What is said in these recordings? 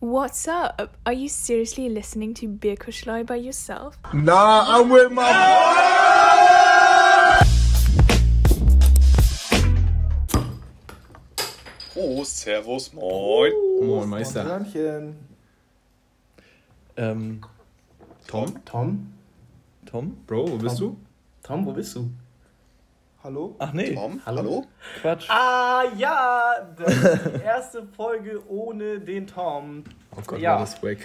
What's up? Are you seriously listening to Beer Kuschlei by yourself? Nah, I'm with my Prost, Servus, moin. Moin, Meister. Hörnchen. Ähm, Tom? Tom? Tom? Bro, wo bist du? Tom, wo bist du? Hallo? Ach nee, Tom, Hallo? hallo? Quatsch. Ah ja, das ist die erste Folge ohne den Tom. Oh Gott, Ja. war das wack.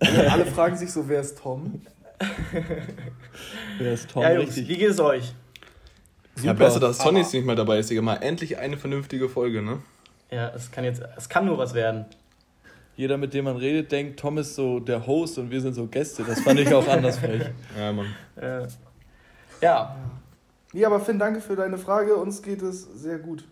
Alle fragen sich so, wer ist Tom? Wer ist Tom? ja, Jungs, Richtig. wie geht es euch? Ja, besser, dass Sonny jetzt nicht mehr dabei ist, Digga. Mal endlich eine vernünftige Folge, ne? Ja, es kann jetzt, es kann nur was werden. Jeder, mit dem man redet, denkt, Tom ist so der Host und wir sind so Gäste. Das fand ich auch anders frech. Ja, Mann. Äh, ja, Nee, aber Finn, danke für deine Frage. Uns geht es sehr gut.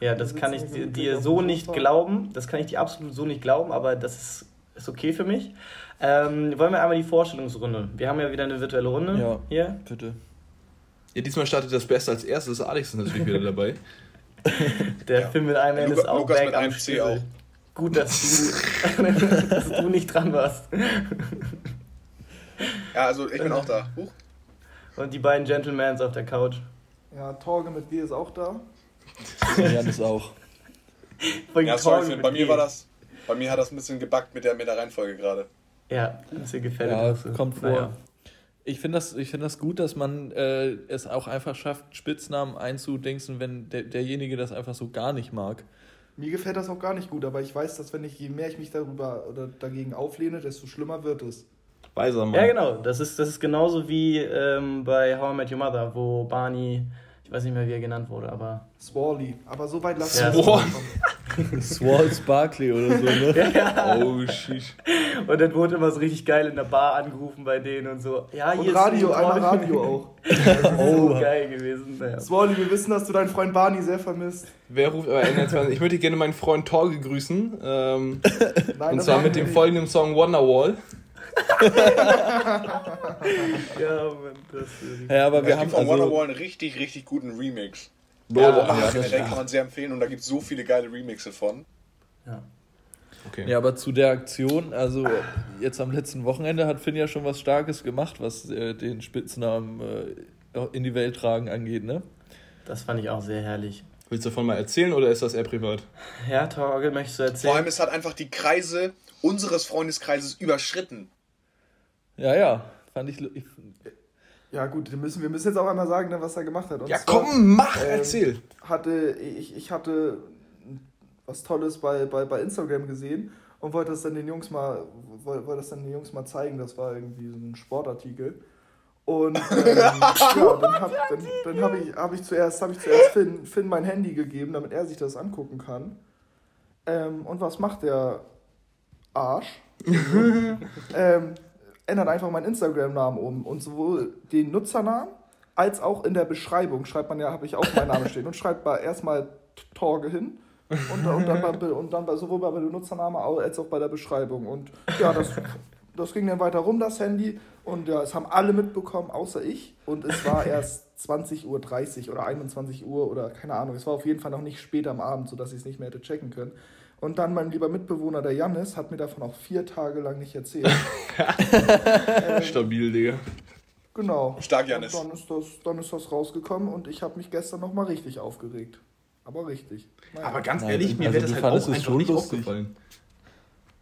ja, das kann ich dir, dir so nicht glauben. Das kann ich dir absolut so nicht glauben, aber das ist, ist okay für mich. Ähm, wollen wir einmal die Vorstellungsrunde? Wir haben ja wieder eine virtuelle Runde Ja. hier. Bitte. Ja, diesmal startet das Beste als erstes. Alex ist natürlich wieder dabei. Der Ja. Film mit einem Ende ist auch Lukas weg mit am einem C auch. Gut, dass du, dass du nicht dran warst. Ja, also ich bin auch da. Huch. Und die beiden Gentlemans auf der Couch. Ja, Torge mit G ist auch da. Jan ist auch. Ja, sorry, Finn, bei mir G. war das. Bei mir hat das ein bisschen gebackt mit der, mit der Reihenfolge gerade. Ja, ein bisschen gefällt. Ja, du. kommt vor. Naja. Ich finde das, ich find das gut, dass man äh, es auch einfach schafft, Spitznamen einzudingsen, wenn der, derjenige das einfach so gar nicht mag. Mir gefällt das auch gar nicht gut, aber ich weiß, dass wenn ich, je mehr ich mich darüber oder dagegen auflehne, desto schlimmer wird es. Weiser Mann. Ja, genau. Das ist, das ist genauso wie ähm, bei How I Met Your Mother, wo Barney, ich weiß nicht mehr, wie er genannt wurde, aber. Swally. Aber so weit lass Ja. uns Swall. nicht kommen. Swall Sparkly oder so, ne? Oh, sheesh. Und dann wurde immer so richtig geil in der Bar angerufen bei denen und so. Ja, hier Und ist Radio, ein einmal Radio auch. Oh, Oh. geil gewesen. Naja. Swally, wir wissen, dass du deinen Freund Barney sehr vermisst. Wer ruft aber N20? Ich möchte gerne meinen Freund Torge grüßen. Ähm, Nein, und das zwar mit wir dem folgenden Song Wonderwall. Ja, Mann, das Ja, aber Es wir gibt haben von also, Wonderwall einen richtig, richtig guten Remix. Bro, Ja, Ja, das den stimmt. kann man sehr empfehlen und da gibt es so viele geile Remixe von. okay. Ja, aber zu der Aktion, also jetzt am letzten Wochenende hat Finn ja schon was Starkes gemacht, was äh, den Spitznamen äh, in die Welt tragen angeht, ne? Das fand ich auch sehr herrlich. Willst du davon mal erzählen oder ist das eher privat? Ja, Torge, möchtest du Vor erzählen? allem, es hat einfach die Kreise unseres Freundeskreises überschritten. Ja, ja, fand ich. ich Ja, gut, wir müssen, wir müssen jetzt auch einmal sagen, ne, was er gemacht hat. Und Ja, zwar komm, mach, ähm, erzähl. Hatte, ich, ich hatte was Tolles bei, bei, bei Instagram gesehen und wollte das dann den Jungs mal, wollte, wollte das dann den Jungs mal zeigen. Das war irgendwie so ein Sportartikel. Und ähm, ja, dann habe dann, dann hab ich, hab ich zuerst, hab ich zuerst Finn, Finn mein Handy gegeben, damit er sich das angucken kann. Ähm, und was macht der Arsch? ähm, ändert einfach meinen Instagram-Namen um. Und sowohl den Nutzernamen als auch in der Beschreibung schreibt man ja, habe ich auch meinen Namen stehen und schreibt erstmal Torge hin. Und, und dann, bei, und dann bei, sowohl bei dem Nutzernamen als auch bei der Beschreibung. Und ja, das, das ging dann weiter rum, das Handy. Und ja, es haben alle mitbekommen, außer ich. Und es war erst 20.30 Uhr oder 21 Uhr oder keine Ahnung. Es war auf jeden Fall noch nicht spät am Abend, sodass ich es nicht mehr hätte checken können. Und dann mein lieber Mitbewohner, der Jannis, hat mir davon auch vier Tage lang nicht erzählt. ähm, Stabil, Digga. genau. Stark, Jannis. Und dann ist das, dann ist das rausgekommen und ich habe mich gestern nochmal richtig aufgeregt. Aber richtig. Naja. Aber ganz Nein, ehrlich, mir also wäre das halt auch es einfach schon nicht lustig. aufgefallen.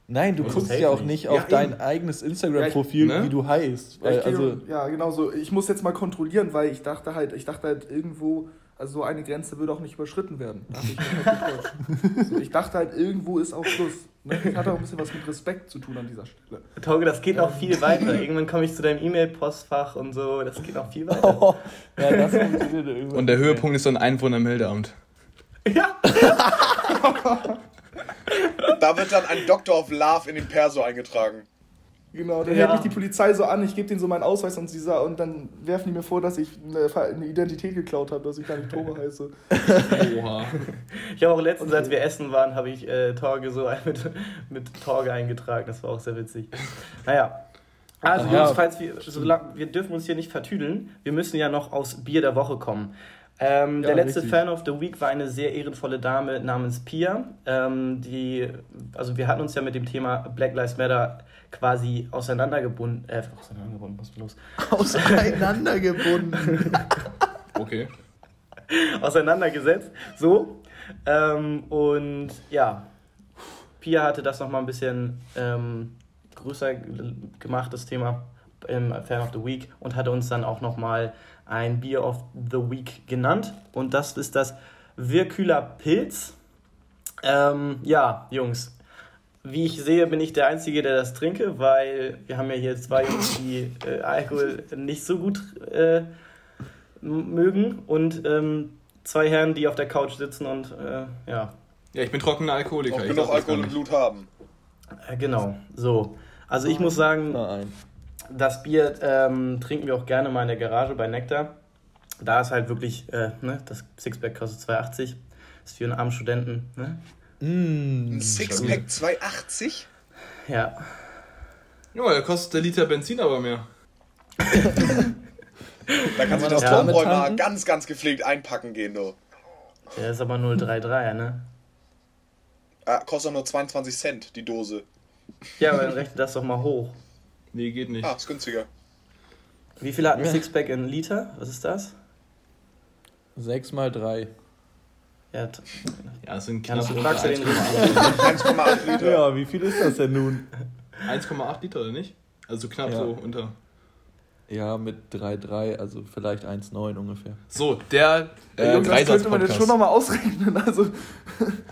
Nein, du Das guckst ja auch nicht auf Ja, dein eben. eigenes Instagram-Profil, Ja, ne? wie du heißt. Ja, Weil, ich, also, ja, genau so. Ich muss jetzt mal kontrollieren, weil ich dachte halt, ich dachte halt irgendwo, also so eine Grenze würde auch nicht überschritten werden. Ich, mich halt so, ich dachte halt, irgendwo ist auch Schluss. Ne? Das hat auch ein bisschen was mit Respekt zu tun an dieser Stelle. Torge, das geht noch viel weiter. Irgendwann komme ich zu deinem E-Mail-Postfach und so. Das geht noch viel weiter. ja, das funktioniert irgendwann Und der. Höhepunkt ist dann Einwohnermeldeamt. Ja. Da wird dann ein Doctor of Love in den Perso eingetragen. Genau, dann Ja. hält mich die Polizei so an, ich gebe denen so meinen Ausweis und, sie sa- und dann werfen die mir vor, dass ich eine, Identität geklaut habe, dass ich gar nicht Tore heiße. Oha. Ich habe auch letztens, als wir essen waren, habe ich äh, Torge so mit, mit Torge eingetragen. Das war auch sehr witzig. Naja. Also, Ja. Jungs, falls wir, solange, wir dürfen uns hier nicht vertüdeln. Wir müssen ja noch aus Bier der Woche kommen. Ähm, Ja, der letzte richtig. Fan of the Week war eine sehr ehrenvolle Dame namens Pia. Ähm, die, also wir hatten uns ja mit dem Thema Black Lives Matter quasi auseinandergebunden. Äh, auseinandergebunden, was ist los? Auseinandergebunden. Okay. auseinandergesetzt. So. Ähm, und ja, Pia hatte das nochmal ein bisschen ähm, größer gemacht, das Thema im Fan of the Week, und hatte uns dann auch nochmal ein Beer of the Week genannt. Und das ist das Wirkühler Pilz. Ähm, ja, Jungs. Wie ich sehe, bin ich der Einzige, der das trinke, weil wir haben ja hier zwei Jungs, die äh, Alkohol nicht so gut äh, mögen und ähm, zwei Herren, die auf der Couch sitzen und äh, ja, Ja, ich bin trockener Alkoholiker. Auch ich genug Alkohol im. Blut haben. äh, genau, so. Also ich muss sagen, Nein. Das Bier ähm, trinken wir auch gerne mal in der Garage bei Nektar. Da ist halt wirklich, äh, ne, das Sixpack kostet 2,80. Ist für einen armen Studenten, ne? Ein Mm. Sixpack 2,80? Ja. Junge, da kostet der Liter Benzin aber mehr. Da kann sich das Ja, Turmbräu mal ganz, ganz gepflegt einpacken gehen, du. Der ist aber 0,33, ne? Ah, kostet nur 22 Cent, die Dose. Ja, aber dann rechne das doch mal hoch. Nee, geht nicht. Ah, ist günstiger. Wie viel hat ein Sixpack in Liter? Was ist das? 6 mal 3. Ja, Ja, es sind knapp ja den 1,8 richtigen. 1,8 Liter. Ja, wie viel ist das denn nun? 1,8 Liter, oder nicht? Also knapp Ja. so unter. Ja, mit 3,3, also vielleicht 1,9 ungefähr. So, der äh, Jungs, das könnte man jetzt schon nochmal ausrechnen. Also,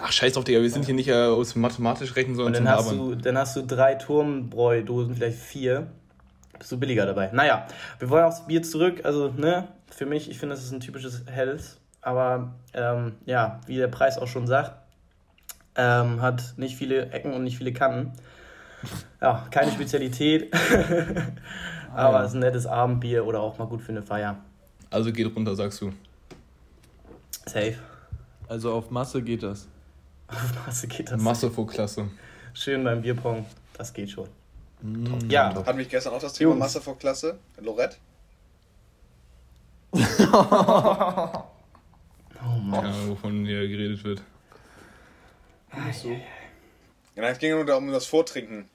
Ach, scheiß auf, Digga, wir sind hier nicht äh, aus mathematisch rechnen, Und sondern dann zum hast, Labern. du, dann hast du drei Turmbräu-Dosen, vielleicht vier. Bist du billiger dabei. Naja, wir wollen aufs Bier zurück. Also, ne, für mich, ich finde, das ist ein typisches Hells. Aber, ähm, ja, wie der Preis auch schon sagt, ähm, hat nicht viele Ecken und nicht viele Kanten. Ja, keine Spezialität. Aber es ist ein nettes Abendbier oder auch mal gut für eine Feier. Also geht runter, sagst du. Safe. Also auf Masse geht das. Auf Masse geht das. Masse vor Klasse. Schön beim Bierpong. Das geht schon. Mm. Ja, Hat mich gestern auch das Thema Jungs. Masse vor Klasse. Lorette? Ja, wovon hier geredet wird. Ja, es ging ja nur darum, das Vortrinken.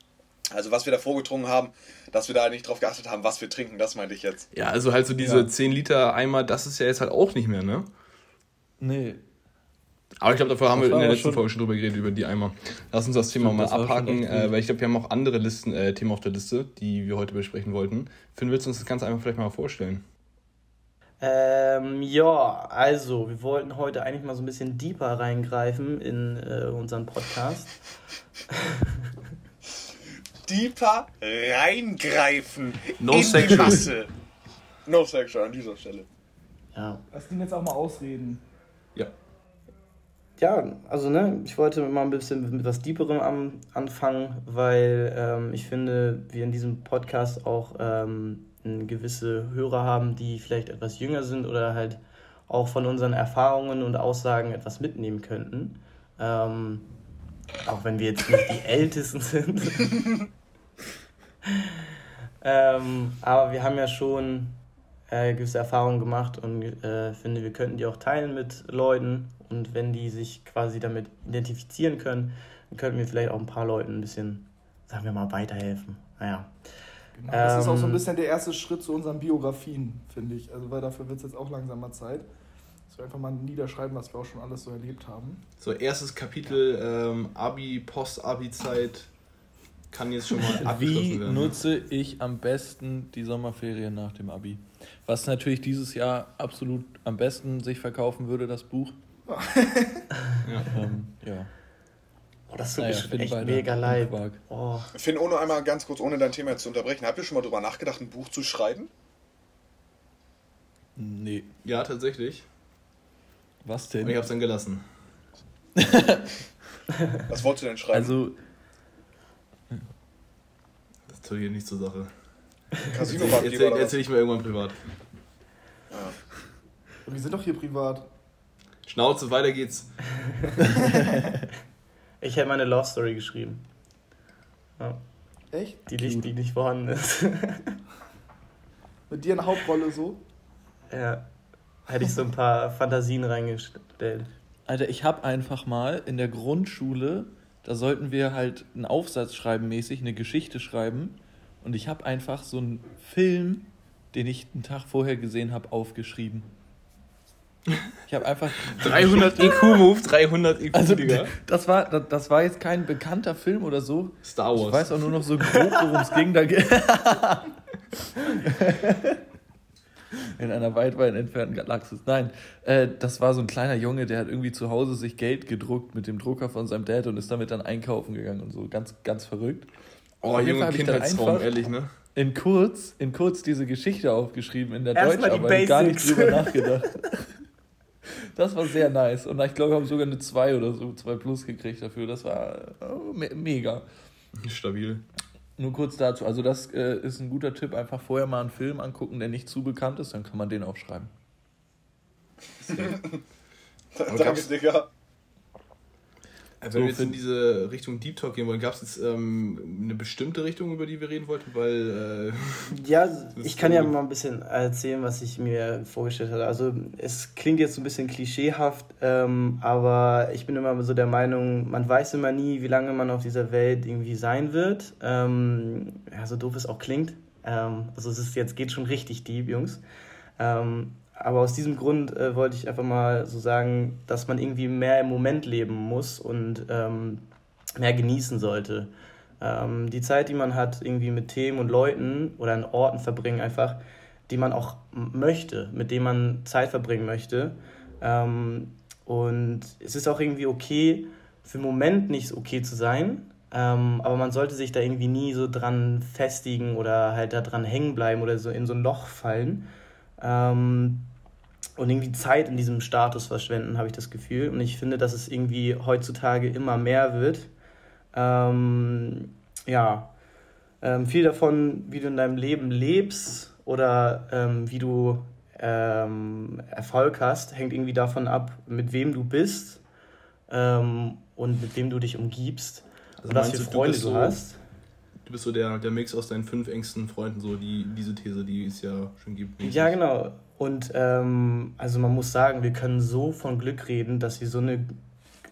Also was wir da vorgetrunken haben, dass wir da nicht drauf geachtet haben, was wir trinken, das meinte ich jetzt. Ja, also halt so diese Ja. 10 Liter Eimer, das ist ja jetzt halt auch nicht mehr, ne? Nee. Aber ich glaube, davor haben Das wir in der letzten schon- Folge schon drüber geredet, über die Eimer. Lass uns das Thema mal das schon abhaken, äh, weil ich glaube, wir haben auch andere Listen, äh, Themen auf der Liste, die wir heute besprechen wollten. Finn, willst du uns das Ganze einfach vielleicht mal vorstellen? Ähm, ja, also, wir wollten heute eigentlich mal so ein bisschen deeper reingreifen in äh, unseren Podcast. Deeper reingreifen No in sexual. die Masse. No sexual an dieser Stelle. Ja. lass ihn jetzt auch mal ausreden. Ja. Ja, also, ne, ich wollte mal ein bisschen mit was Deeperem am, anfangen, weil ähm, ich finde, wir in diesem Podcast auch ähm, eine gewisse Hörer haben, die vielleicht etwas jünger sind oder halt auch von unseren Erfahrungen und Aussagen etwas mitnehmen könnten. Ähm, auch wenn wir jetzt nicht die Ältesten sind. ähm, aber wir haben ja schon äh, gewisse Erfahrungen gemacht und äh, finde, wir könnten die auch teilen mit Leuten. Und wenn die sich quasi damit identifizieren können, dann könnten wir vielleicht auch ein paar Leuten ein bisschen, sagen wir mal, weiterhelfen. Naja. Genau. Das ist auch so ein Ähm, bisschen der erste Schritt zu unseren Biografien, finde ich. Also, weil dafür wird es jetzt auch langsam mal Zeit. Dass wir einfach mal niederschreiben, was wir auch schon alles so erlebt haben. So, erstes Kapitel, ähm, Abi, Post-Abi-Zeit kann jetzt schon mal abgeschlossen Wie werden. nutze ich am besten die Sommerferien nach dem Abi? Was natürlich dieses Jahr absolut am besten sich verkaufen würde, das Buch. Ja. Ähm, ja. Oh, das tut Naja, mir schon Finn echt mega und leid. Oh. Finn, ohne einmal ganz kurz, ohne dein Thema jetzt zu unterbrechen, habt ihr schon mal drüber nachgedacht, ein Buch zu schreiben? Nee. ja, tatsächlich. Was Und denn? ich hab's dann gelassen. Was wolltest du denn schreiben? Also, tut hier nicht zur Sache. Casino-Party Erzähl, erzähl ich mir irgendwann privat. Wir sind doch hier privat. Schnauze, weiter geht's. Ich hätte meine Love Story geschrieben. Ja, Echt? die, nicht, die nicht vorhanden ist. Mit dir in der Hauptrolle so? ja. hätte ich so ein paar Fantasien reingestellt. Alter, ich habe einfach mal in der Grundschule, da sollten wir halt einen Aufsatz schreiben mäßig, eine Geschichte schreiben. Und ich habe einfach so einen Film, den ich einen Tag vorher gesehen habe, aufgeschrieben. Ich habe einfach 300 IQ-Move, 300 IQ, Also, Digga. das war, das, das war jetzt kein bekannter Film oder so. Star Wars. Ich weiß auch nur noch so grob, worum es ging. Da In einer weit, weit entfernten Galaxis. Nein, äh, das war so ein kleiner Junge, der hat irgendwie zu Hause sich Geld gedruckt mit dem Drucker von seinem Dad und ist damit dann einkaufen gegangen und so. Ganz, ganz verrückt. Oh, junge Kindheitstraum, einfach- ehrlich, ne? In kurz, in kurz diese Geschichte aufgeschrieben in der Deutscharbeit, gar nicht drüber nachgedacht. Das war sehr nice. Und ich glaube, wir haben sogar eine 2 oder so, 2 plus gekriegt dafür. Das war oh, me mega. Stabil. Nur kurz dazu, also das äh, ist ein guter Tipp, einfach vorher mal einen Film angucken, der nicht zu bekannt ist, dann kann man den auch schreiben. Danke, Digga. Also, wenn wir jetzt in diese Richtung Deep Talk gehen wollen, gab es jetzt ähm, eine bestimmte Richtung, über die wir reden wollten? Weil, äh, Ja, ich kann ja so- mal ein bisschen erzählen, was ich mir vorgestellt hatte. Also es klingt jetzt so ein bisschen klischeehaft, ähm, aber ich bin immer so der Meinung, man weiß immer nie, wie lange man auf dieser Welt irgendwie sein wird. Ähm, ja, so doof es auch klingt. Ähm, also es ist jetzt geht schon richtig deep, Jungs. Aber aus diesem Grund äh, wollte ich einfach mal so sagen, dass man irgendwie mehr im Moment leben muss und ähm, mehr genießen sollte. Ähm, die Zeit, die man hat, irgendwie mit Themen und Leuten oder an Orten verbringen, einfach, die man auch möchte, mit denen man Zeit verbringen möchte. Ähm, und es ist auch irgendwie okay, für den Moment nicht okay zu sein, ähm, aber man sollte sich da irgendwie nie so dran festigen oder halt da dran hängen bleiben oder so in so ein Loch fallen. Ähm, und irgendwie Zeit in diesem Status verschwenden, habe ich das Gefühl. Und ich finde, dass es irgendwie heutzutage immer mehr wird. Ähm, ja, ähm, viel davon, wie du in deinem Leben lebst oder ähm, wie du ähm, Erfolg hast, hängt irgendwie davon ab, mit wem du bist ähm, und mit wem du dich umgibst Also und was für du, du Freunde du so- hast. Du bist so der, der Mix aus deinen fünf engsten Freunden, so die, diese These, die es ja schon gibt. mäßig. Ja, genau. Und ähm, also man muss sagen, wir können so von Glück reden, dass wir so eine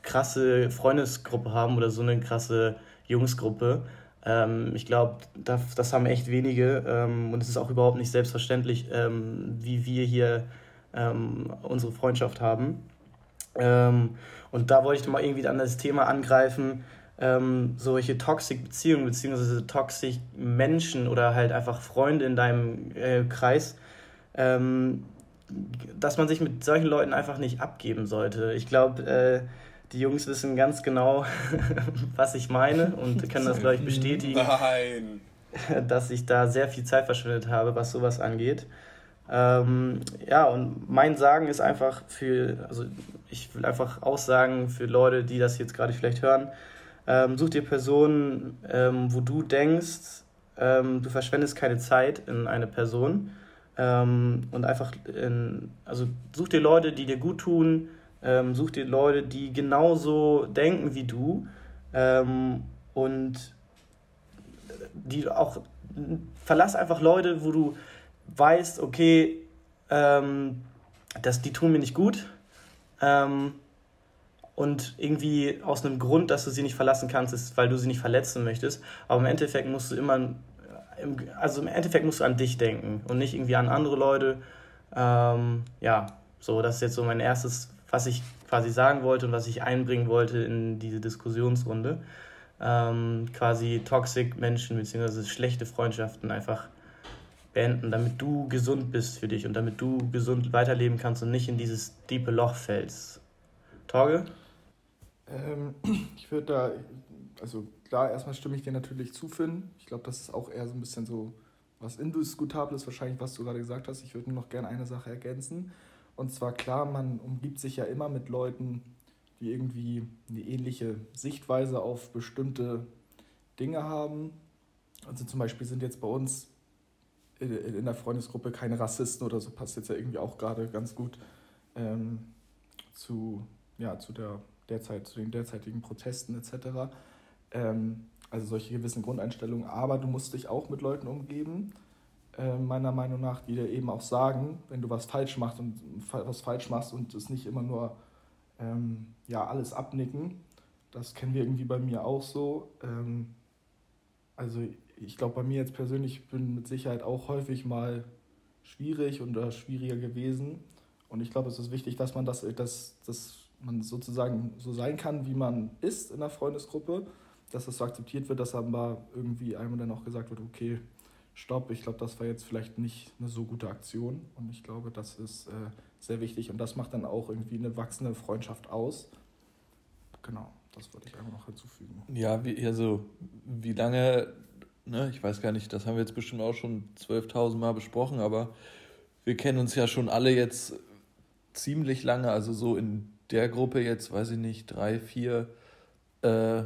krasse Freundesgruppe haben oder so eine krasse Jungsgruppe. Ähm, ich glaube, das, das haben echt wenige ähm, und es ist auch überhaupt nicht selbstverständlich, ähm, wie wir hier ähm, unsere Freundschaft haben. Ähm, und da wollte ich mal irgendwie dann das Thema angreifen, ähm, solche toxic Beziehungen beziehungsweise toxic Menschen oder halt einfach Freunde in deinem äh, Kreis, ähm, dass man sich mit solchen Leuten einfach nicht abgeben sollte. Ich glaube, äh, die Jungs wissen ganz genau, was ich meine und können das, glaube ich, bestätigen Nein. dass ich da sehr viel Zeit verschwendet habe, was sowas angeht. Ähm, ja, und mein Sagen ist einfach für, also ich will einfach aussagen für Leute, die das jetzt gerade vielleicht hören, ähm, such dir Personen, ähm, wo du denkst, ähm, du verschwendest keine Zeit in eine Person. Ähm, und einfach, in, also such dir Leute, die dir gut tun, ähm, such dir Leute, die genauso denken wie du. Ähm, und die auch verlass einfach Leute, wo du weißt, okay, ähm, dass die tun mir nicht gut. Ähm, und irgendwie aus einem Grund, dass du sie nicht verlassen kannst, ist, weil du sie nicht verletzen möchtest. Aber im Endeffekt musst du immer, im, also im Endeffekt musst du an dich denken und nicht irgendwie an andere Leute. Ähm, ja, so das ist jetzt so mein erstes, was ich quasi sagen wollte und was ich einbringen wollte in diese Diskussionsrunde ähm, quasi toxic Menschen bzw. schlechte Freundschaften einfach beenden, damit du gesund bist für dich und damit du gesund weiterleben kannst und nicht in dieses diepe Loch fällst. Torge? Ähm, ich würde da, also klar, erstmal stimme ich dir natürlich zu, Finn. Ich glaube, das ist auch eher so ein bisschen so was Indiskutables, wahrscheinlich, was du gerade gesagt hast. Ich würde nur noch gerne eine Sache ergänzen. Und zwar klar, man umgibt sich ja immer mit Leuten, die irgendwie eine ähnliche Sichtweise auf bestimmte Dinge haben. Also zum Beispiel sind jetzt bei uns in, in der Freundesgruppe keine Rassisten oder so, passt jetzt ja irgendwie auch gerade ganz gut ähm, zu, ja, zu, der derzeit, zu den derzeitigen Protesten etc. Ähm, also solche gewissen Grundeinstellungen. Aber du musst dich auch mit Leuten umgeben, äh, meiner Meinung nach, die dir eben auch sagen, wenn du was falsch machst und was falsch machst und es nicht immer nur ähm, ja, alles abnicken. Das kennen wir irgendwie bei mir auch so. Ähm, also ich glaube, bei mir jetzt persönlich bin mit Sicherheit auch häufig mal schwierig oder schwieriger gewesen. Und ich glaube, es ist wichtig, dass man das, dass, dass man sozusagen so sein kann, wie man ist in der Freundesgruppe, dass das so akzeptiert wird, dass aber irgendwie einmal dann auch gesagt wird, okay, stopp, ich glaube, das war jetzt vielleicht nicht eine so gute Aktion. Und ich glaube, das ist äh, sehr wichtig und das macht dann auch irgendwie eine wachsende Freundschaft aus. Genau, das wollte ich einfach noch hinzufügen. Ja, wie, also wie lange, ne, ich weiß gar nicht, das haben wir jetzt bestimmt auch schon 12.000 Mal besprochen, aber wir kennen uns ja schon alle jetzt ziemlich lange, also so in der Gruppe jetzt, weiß ich nicht, drei, vier äh,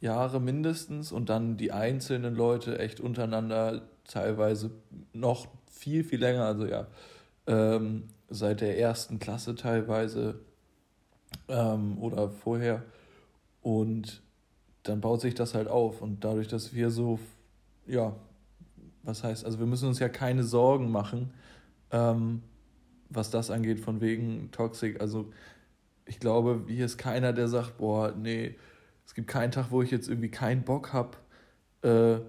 Jahre mindestens und dann die einzelnen Leute echt untereinander teilweise noch viel, viel länger, also ja, ähm, seit der ersten Klasse teilweise ähm, oder vorher. Und dann baut sich das halt auf. Und dadurch, dass wir so, ja, was heißt, also wir müssen uns ja keine Sorgen machen, ähm, was das angeht, von wegen Toxic. Also ich glaube, hier ist keiner, der sagt, boah, nee, es gibt keinen Tag, wo ich jetzt irgendwie keinen Bock habe, äh,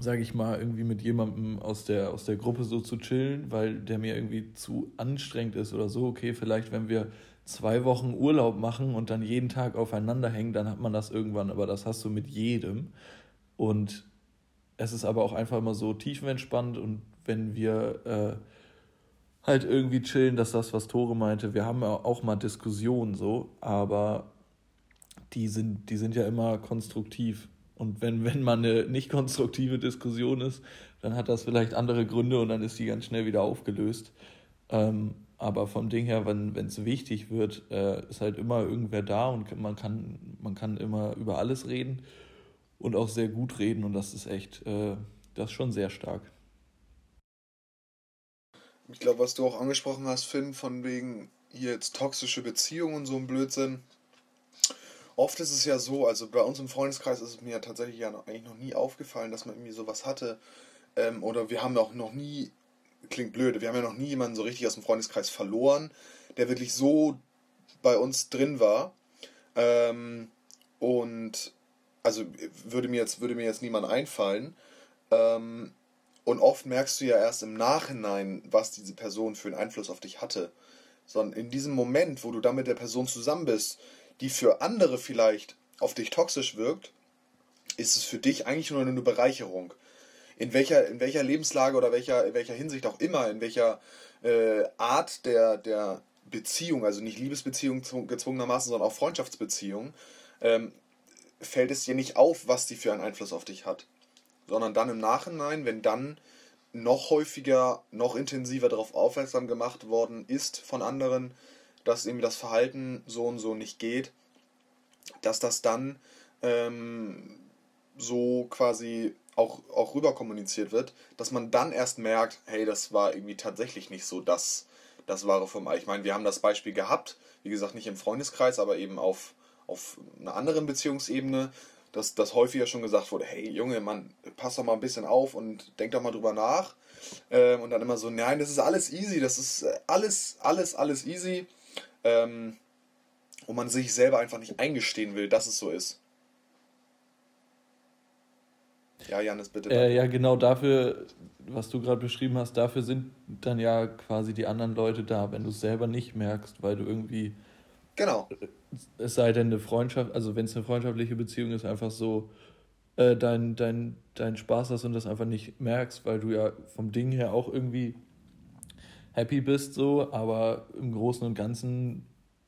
sage ich mal, irgendwie mit jemandem aus der, aus der Gruppe so zu chillen, weil der mir irgendwie zu anstrengend ist oder so. Okay, vielleicht, wenn wir zwei Wochen Urlaub machen und dann jeden Tag aufeinander hängen, dann hat man das irgendwann, aber das hast du mit jedem. Und es ist aber auch einfach immer so tiefenentspannt und wenn wir äh, halt irgendwie chillen, dass das, was Tore meinte, wir haben ja auch mal Diskussionen so, aber die sind, die sind ja immer konstruktiv und wenn, wenn man eine nicht konstruktive Diskussion ist, dann hat das vielleicht andere Gründe und dann ist die ganz schnell wieder aufgelöst. Ähm, aber vom Ding her, wenn es wichtig wird, äh, ist halt immer irgendwer da und man kann, man kann immer über alles reden und auch sehr gut reden und das ist echt, äh, das ist schon sehr stark. Ich glaube, was du auch angesprochen hast, Finn, von wegen hier jetzt toxische Beziehungen und so ein Blödsinn, oft ist es ja so, also bei uns im Freundeskreis ist es mir ja tatsächlich ja noch, eigentlich noch nie aufgefallen, dass man irgendwie sowas hatte. Ähm, oder wir haben auch noch nie, klingt blöd, wir haben ja noch nie jemanden so richtig aus dem Freundeskreis verloren, der wirklich so bei uns drin war. Ähm, und also würde mir jetzt, würde mir jetzt niemand einfallen. Ähm, und oft merkst du ja erst im Nachhinein, was diese Person für einen Einfluss auf dich hatte. Sondern in diesem Moment, wo du dann mit der Person zusammen bist, die für andere vielleicht auf dich toxisch wirkt, ist es für dich eigentlich nur eine Bereicherung. In welcher, in welcher Lebenslage oder welcher, in welcher Hinsicht auch immer, in welcher äh, Art der, der Beziehung, also nicht Liebesbeziehung gezwungenermaßen, sondern auch Freundschaftsbeziehung, ähm, fällt es dir nicht auf, was die für einen Einfluss auf dich hat. Sondern dann im Nachhinein, wenn dann noch häufiger, noch intensiver darauf aufmerksam gemacht worden ist von anderen, dass irgendwie das Verhalten so und so nicht geht, dass das dann ähm, so quasi auch, auch rüber kommuniziert wird, dass man dann erst merkt, hey, das war irgendwie tatsächlich nicht so das, das Wahre vom Ei. Ich meine, wir haben das Beispiel gehabt, wie gesagt, nicht im Freundeskreis, aber eben auf, auf einer anderen Beziehungsebene, dass, dass häufiger schon gesagt wurde, hey Junge, Mann, pass doch mal ein bisschen auf und denk doch mal drüber nach. Ähm, und dann immer so, nein, das ist alles easy, das ist äh, alles, alles, alles easy ähm, wo man sich selber einfach nicht eingestehen will, dass es so ist. Ja, Janis, bitte. Äh, ja, genau dafür, was du gerade beschrieben hast, dafür sind dann ja quasi die anderen Leute da, wenn du es selber nicht merkst, weil du irgendwie. Genau. Es sei denn eine Freundschaft, also wenn es eine freundschaftliche Beziehung ist, einfach so äh, dein, dein, dein Spaß hast und das einfach nicht merkst, weil du ja vom Ding her auch irgendwie happy bist, so, aber im Großen und Ganzen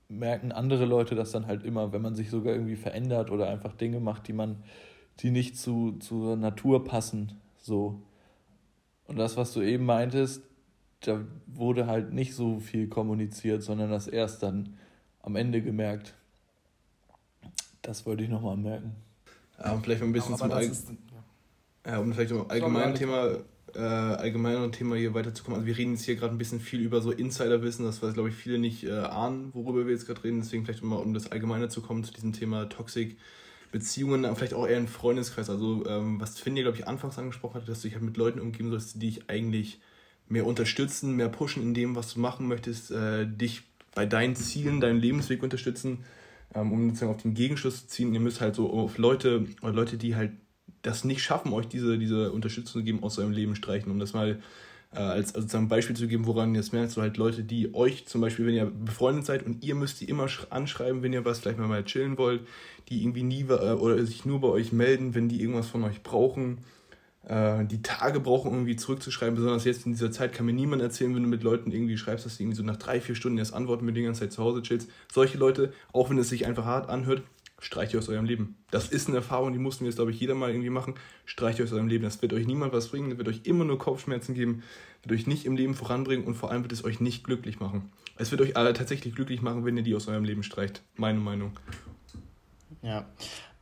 merken andere Leute das dann halt immer, wenn man sich sogar irgendwie verändert oder einfach Dinge macht, die man, die nicht zu, zur Natur passen, so. Und das, was du eben meintest, da wurde halt nicht so viel kommuniziert, sondern das erst dann am Ende gemerkt. Das wollte ich nochmal merken. Ja, und vielleicht ein bisschen zum Allgemeinen. Ja, um vielleicht um allgemeinen Thema äh, allgemeineren Thema hier weiterzukommen. Also wir reden jetzt hier gerade ein bisschen viel über so Insiderwissen, das was glaube ich viele nicht äh, ahnen, worüber wir jetzt gerade reden. Deswegen vielleicht mal um das Allgemeine zu kommen zu diesem Thema Toxic Beziehungen, vielleicht auch eher ein Freundeskreis. Also, ähm, was Finn dir, glaube ich, anfangs angesprochen hat, dass du dich halt mit Leuten umgeben sollst, die dich eigentlich mehr unterstützen, mehr pushen in dem, was du machen möchtest, äh, dich bei deinen Zielen, deinem Lebensweg unterstützen, ähm, um sozusagen auf den Gegenschluss zu ziehen. Ihr müsst halt so auf Leute, oder Leute, die halt das nicht schaffen, euch diese, diese Unterstützung zu geben, aus eurem Leben streichen, um das mal äh, als also ein Beispiel zu geben, woran ihr es merkt, so halt Leute, die euch zum Beispiel, wenn ihr befreundet seid und ihr müsst die immer anschreiben, wenn ihr was vielleicht mal, mal chillen wollt, die irgendwie nie äh, oder sich nur bei euch melden, wenn die irgendwas von euch brauchen, äh, die Tage brauchen, irgendwie zurückzuschreiben. Besonders jetzt in dieser Zeit kann mir niemand erzählen, wenn du mit Leuten irgendwie schreibst, dass die irgendwie so nach drei, vier Stunden erst antworten, du die ganze Zeit zu Hause chillst. Solche Leute, auch wenn es sich einfach hart anhört, streicht ihr aus eurem Leben. Das ist eine Erfahrung, die mussten wir jetzt, glaube ich, jeder mal irgendwie machen. Streicht ihr aus eurem Leben. Das wird euch niemand was bringen, das wird euch immer nur Kopfschmerzen geben, wird euch nicht im Leben voranbringen und vor allem wird es euch nicht glücklich machen. Es wird euch alle tatsächlich glücklich machen, wenn ihr die aus eurem Leben streicht. Meine Meinung. Ja.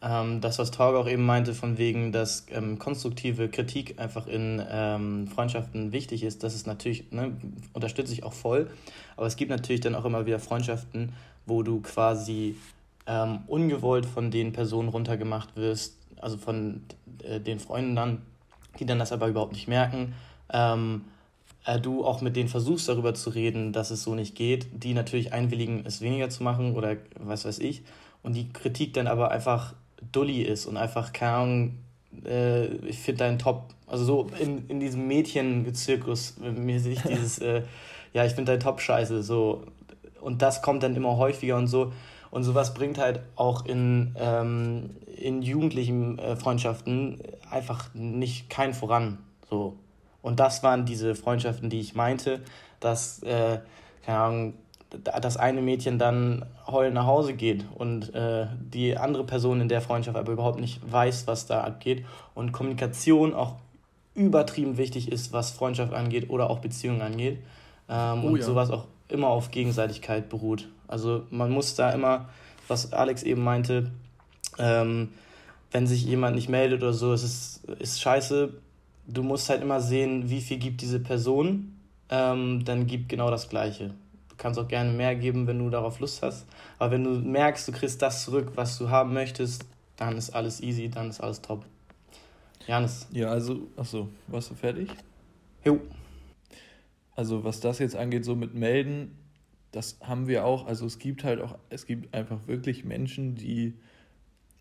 Ähm, das, was Torge auch eben meinte, von wegen, dass ähm, konstruktive Kritik einfach in ähm, Freundschaften wichtig ist, das ist natürlich, ne, unterstütze ich auch voll. Aber es gibt natürlich dann auch immer wieder Freundschaften, wo du quasi ähm, ungewollt von den Personen runtergemacht wirst, also von äh, den Freunden dann, die dann das aber überhaupt nicht merken. Ähm, äh, du auch mit denen versuchst darüber zu reden, dass es so nicht geht, die natürlich einwilligen, es weniger zu machen oder was weiß ich. Und die Kritik dann aber einfach dulli ist und einfach, keine Ahnung, äh, ich finde deinen Top, also so in, in diesem Mädchenzirkus, mir sich dieses, äh, ja, ich finde deinen Top scheiße, so. Und das kommt dann immer häufiger und so. Und sowas bringt halt auch in, ähm, in jugendlichen äh, Freundschaften einfach nicht kein voran. So. Und das waren diese Freundschaften, die ich meinte, dass, äh, keine Ahnung, das eine Mädchen dann heulend nach Hause geht und äh, die andere Person in der Freundschaft aber überhaupt nicht weiß, was da abgeht. Und Kommunikation auch übertrieben wichtig ist, was Freundschaft angeht oder auch Beziehungen angeht. Ähm, oh, und ja. sowas auch immer auf Gegenseitigkeit beruht. Also man muss da immer, was Alex eben meinte, ähm, wenn sich jemand nicht meldet oder so, es ist, ist scheiße. Du musst halt immer sehen, wie viel gibt diese Person, ähm, dann gib genau das Gleiche. Du kannst auch gerne mehr geben, wenn du darauf Lust hast. Aber wenn du merkst, du kriegst das zurück, was du haben möchtest, dann ist alles easy, dann ist alles top. Janis. Ja, also, achso, warst du fertig? Jo. Also was das jetzt angeht, so mit Melden, das haben wir auch. Also es gibt halt auch, es gibt einfach wirklich Menschen, die,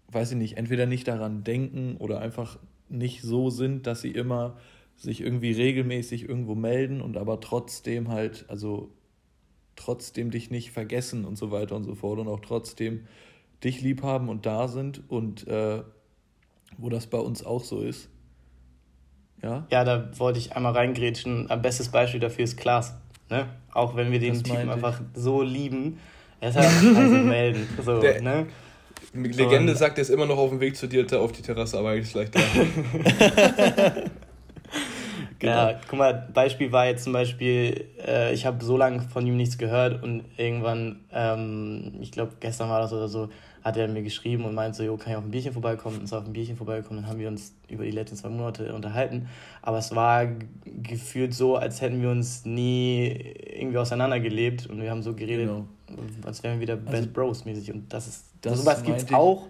weiß ich nicht, entweder nicht daran denken oder einfach nicht so sind, dass sie immer sich irgendwie regelmäßig irgendwo melden und aber trotzdem halt, also trotzdem dich nicht vergessen und so weiter und so fort und auch trotzdem dich lieb haben und da sind und äh, wo das bei uns auch so ist. Ja? ja, da wollte ich einmal reingrätschen. Ein bestes Beispiel dafür ist Klaas. Ne? Auch wenn wir den das Typen einfach so lieben. Er ist halt also melden. So, Der, ne? Legende Und, sagt, er ist immer noch auf dem Weg zu dir auf die Terrasse, aber eigentlich gleich da. genau. Ja, guck mal, Beispiel war jetzt zum Beispiel, äh, ich habe so lange von ihm nichts gehört und irgendwann, ähm, ich glaube gestern war das oder so, hat er mir geschrieben und meinte so, jo, kann ich auf ein Bierchen vorbeikommen? Und ist auf ein Bierchen vorbeigekommen. Dann haben wir uns über die letzten zwei Monate unterhalten. Aber es war gefühlt so, als hätten wir uns nie irgendwie auseinandergelebt und wir haben so geredet, genau. als wären wir wieder also, Best Bros mäßig. Und das ist, das sowas gibt's ich, auch.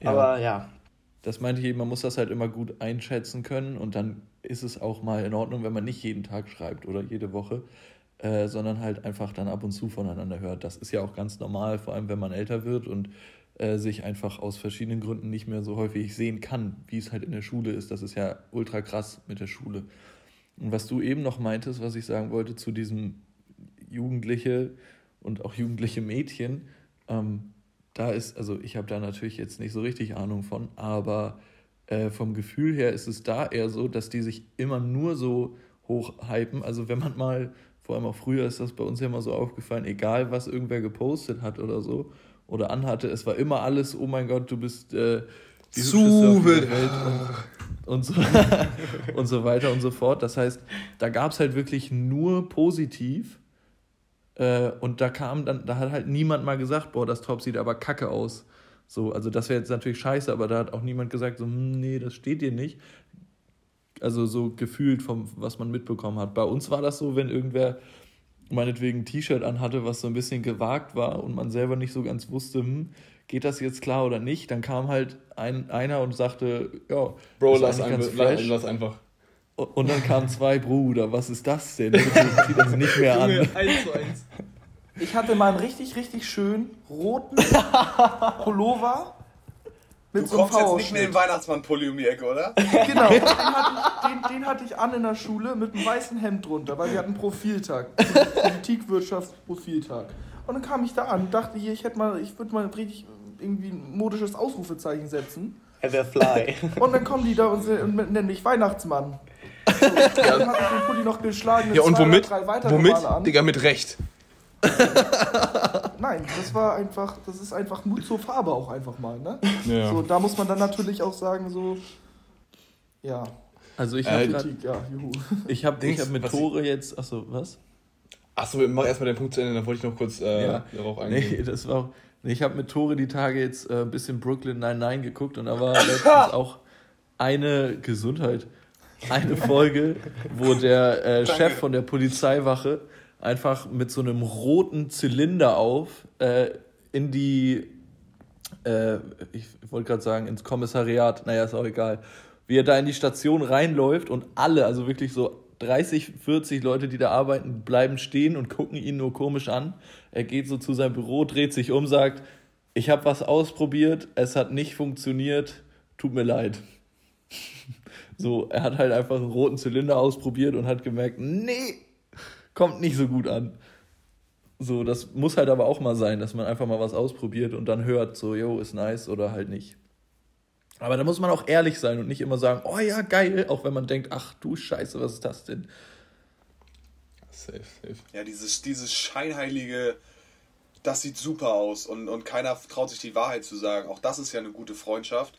Ja. Aber ja. Das meinte ich eben, man muss das halt immer gut einschätzen können und dann ist es auch mal in Ordnung, wenn man nicht jeden Tag schreibt oder jede Woche. Äh, sondern halt einfach dann ab und zu voneinander hört. Das ist ja auch ganz normal, vor allem wenn man älter wird und äh, sich einfach aus verschiedenen Gründen nicht mehr so häufig sehen kann, wie es halt in der Schule ist. Das ist ja ultra krass mit der Schule. Und was du eben noch meintest, was ich sagen wollte zu diesem Jugendliche und auch jugendliche Mädchen, ähm, da ist, also ich habe da natürlich jetzt nicht so richtig Ahnung von, aber äh, vom Gefühl her ist es da eher so, dass die sich immer nur so hochhypen. Also wenn man mal, vor allem auch früher ist das bei uns ja immer so aufgefallen, egal was irgendwer gepostet hat oder so, oder anhatte. Es war immer alles, oh mein Gott, du bist äh, die Zu Welt und, und, so, und so weiter und so fort. Das heißt, da gab es halt wirklich nur positiv. Äh, und da kam dann, da hat halt niemand mal gesagt, boah, das Top sieht aber kacke aus. So, also das wäre jetzt natürlich scheiße, aber da hat auch niemand gesagt, so, hm, nee, das steht dir nicht. Also so gefühlt vom, was man mitbekommen hat. Bei uns war das so, wenn irgendwer meinetwegen ein T-Shirt anhatte, was so ein bisschen gewagt war und man selber nicht so ganz wusste, hm, geht das jetzt klar oder nicht, dann kam halt ein, einer und sagte, ja, Bro, lass, einfach, fresh. lass einfach. Und dann kamen zwei Bruder, was ist das denn? Bitte zieh das nicht mehr an. eins zu eins. Ich hatte mal einen richtig, richtig schönen roten Pullover mit Du so einem kommst jetzt nicht mit dem Weihnachtsmann-Pulli um die Ecke, oder? Genau, den hatte, den, den hatte ich an in der Schule mit einem weißen Hemd drunter, weil wir hatten Profiltag. Politikwirtschaftsprofiltag. Und dann kam ich da an und dachte hier, ich hätte mal, ich würde mal richtig irgendwie ein modisches Ausrufezeichen setzen. Ever fly. Und dann kommen die da und, und nennen mich Weihnachtsmann. So, dann hatte ich den Pulli noch geschlagen. Ja, und womit? drei weitere Womit? Male an. Digga, mit Recht. Nein, das war einfach, das ist einfach Mut zur Farbe auch einfach mal, ne? Ja. So, da muss man dann natürlich auch sagen, so, ja, Also ich Äh, habe grad- Kritik, ja, juhu. ich hab, ich mit Tore jetzt, achso, was? Achso, mach erstmal den Punkt zu Ende, dann wollte ich noch kurz äh, Ja. darauf Nee, eingehen. das war auch, nee, ich habe mit Tore die Tage jetzt äh, ein bisschen Brooklyn 99 geguckt und da war letztens auch eine Gesundheit, eine Folge, wo der äh, Chef von der Polizeiwache einfach mit so einem roten Zylinder auf äh, in die, äh, ich wollte gerade sagen, ins Kommissariat, naja, ist auch egal, wie er da in die Station reinläuft und alle, also wirklich so 30, 40 Leute, die da arbeiten, bleiben stehen und gucken ihn nur komisch an. Er geht so zu seinem Büro, dreht sich um, sagt, ich habe was ausprobiert, es hat nicht funktioniert, tut mir leid. So, er hat halt einfach einen roten Zylinder ausprobiert und hat gemerkt, nee, kommt nicht so gut an. So, das muss halt aber auch mal sein, dass man einfach mal was ausprobiert und dann hört, so, yo, ist nice oder halt nicht. Aber da muss man auch ehrlich sein und nicht immer sagen, oh ja, geil, auch wenn man denkt, ach du Scheiße, was ist das denn? Safe, safe. Ja, dieses, dieses scheinheilige, das sieht super aus und, und keiner traut sich die Wahrheit zu sagen. Auch das ist ja eine gute Freundschaft,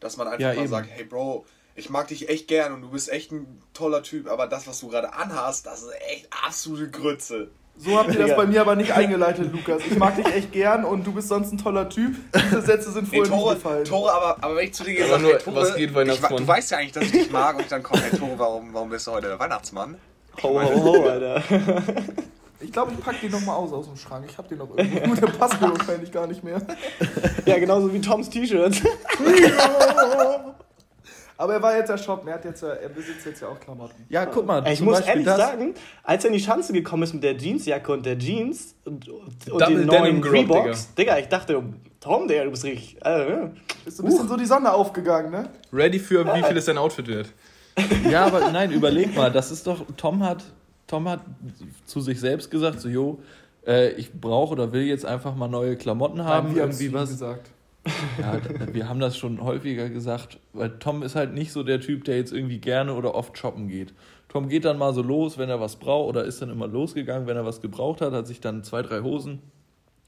dass man einfach Ja, mal eben. sagt, hey Bro, ich mag dich echt gern und du bist echt ein toller Typ, aber das, was du gerade anhast, das ist echt absolute Grütze. So habt ihr das bei mir aber nicht eingeleitet, Lukas. Ich mag dich echt gern und du bist sonst ein toller Typ. Diese Sätze sind vorher nicht Tore, gefallen. Tore, aber, aber wenn ich zu dir gesagt nur, hey, Tore, was geht, ich, Weihnachtsmann? wa- du weißt ja eigentlich, dass ich dich mag und ich dann komme, hey Tore, warum, warum bist du heute der Weihnachtsmann? Ho, ho, ho, Alter. Ich glaube, ich pack den nochmal aus aus dem Schrank. Ich hab den noch irgendwo. Der passt mir wahrscheinlich gar nicht mehr. Ja, genauso wie Toms T-Shirt. Aber er war jetzt ja shoppen. Er, hat jetzt ja, er besitzt jetzt ja auch Klamotten. Ja, guck mal, Ey, Ich muss Beispiel ehrlich das, sagen, als er in die Schanze gekommen ist mit der Jeansjacke und der Jeans und, und Double den Denim neuen Reeboks, Digga. ich dachte, Tom, Digga, du bist richtig. Äh, Ist so ein bisschen so die Sonne aufgegangen, ne? Ready für wie viel ist dein Outfit wert? Ja, aber nein, überleg mal, das ist doch, Tom hat, Tom hat zu sich selbst gesagt, so, jo, äh, ich brauche oder will jetzt einfach mal neue Klamotten haben, Nein, irgendwie was. gesagt. Ja, wir haben das schon häufiger gesagt, weil Tom ist halt nicht so der Typ, der jetzt irgendwie gerne oder oft shoppen geht. Tom geht dann mal so los, wenn er was braucht, oder ist dann immer losgegangen, wenn er was gebraucht hat, hat sich dann zwei, drei Hosen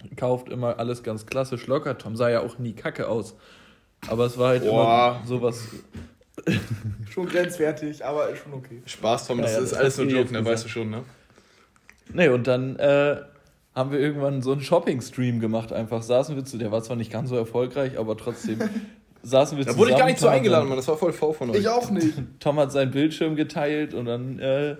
gekauft, immer alles ganz klassisch locker. Tom sah ja auch nie kacke aus. Aber es war halt Boah. immer sowas. Schon grenzwertig, aber schon okay. Spaß, Tom, das Ja, ja, ist das alles nur du Joke, ne? Weißt du schon, ne? Nee, und dann äh, haben wir irgendwann so einen Shopping-Stream gemacht. Einfach saßen wir zu, der war zwar nicht ganz so erfolgreich, aber trotzdem saßen wir Da zusammen. wurde ich gar nicht so Tom eingeladen, Mann. Das war voll V von euch. Ich auch nicht. Tom hat seinen Bildschirm geteilt und dann äh,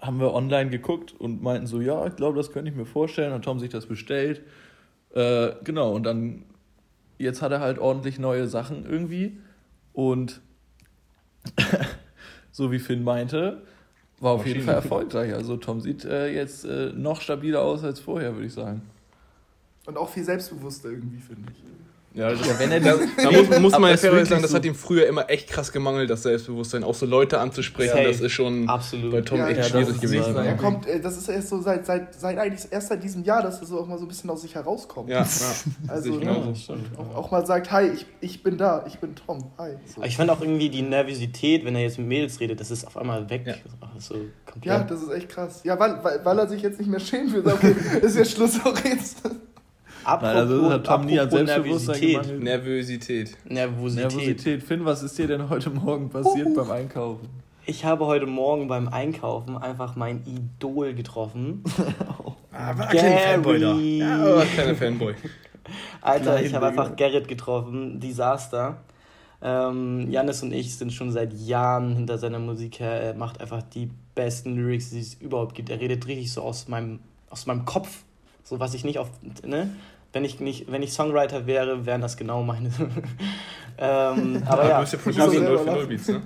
haben wir online geguckt und meinten so, ja, ich glaube, das könnte ich mir vorstellen. Hat Tom sich das bestellt. Äh, genau, und dann, jetzt hat er halt ordentlich neue Sachen irgendwie. Und so wie Finn meinte, war auf jeden. Fall erfolgreich. Also Tom sieht äh, jetzt äh, noch stabiler aus als vorher, würde ich sagen. Und auch viel selbstbewusster irgendwie, finde ich. Ja, das, Ja, wenn er da, die- da muss, muss man ja ist fairerweise wirklich sagen, das hat ihm früher immer echt krass gemangelt, das Selbstbewusstsein. Auch so Leute anzusprechen, Safe. das ist schon Absolut. bei Tom Ja, echt ja, schwierig das gewesen. Er Ja. kommt, äh, das ist erst so seit, seit, seit eigentlich erst seit diesem Jahr, dass er so auch mal so ein bisschen aus sich herauskommt. Ja, ja. Also, ne, auch, auch mal sagt, hi, ich, ich bin da, ich bin Tom, hi. So. Ich fand auch irgendwie die Nervosität, wenn er jetzt mit Mädels redet, das ist auf einmal weg. Ja. So komplett. Ja, das ist echt krass. Ja, weil, weil, weil er sich jetzt nicht mehr schämen will. Okay, ist jetzt Schluss auch jetzt. Apropos, also hat Tom nie an Selbstbewusstsein Nervosität. Nervosität. Nervosität. Nervosität. Finn, was ist dir denn heute Morgen passiert beim Einkaufen? Ich habe heute Morgen beim Einkaufen einfach mein Idol getroffen. Ah, war ein kleiner Fanboy da. Ja, kleiner Fanboy. Alter, ich habe einfach Gerrit getroffen, Desaster. Ähm, Janis und ich sind schon seit Jahren hinter seiner Musik her. Er macht einfach die besten Lyrics, die es überhaupt gibt. Er redet richtig so aus meinem, aus meinem Kopf. So was ich nicht auf. Ne? Wenn ich, nicht, wenn ich Songwriter wäre, wären das genau meine. ähm, aber ja, du bist ja Producer selber 0 für 0 lachen. Beats, ne?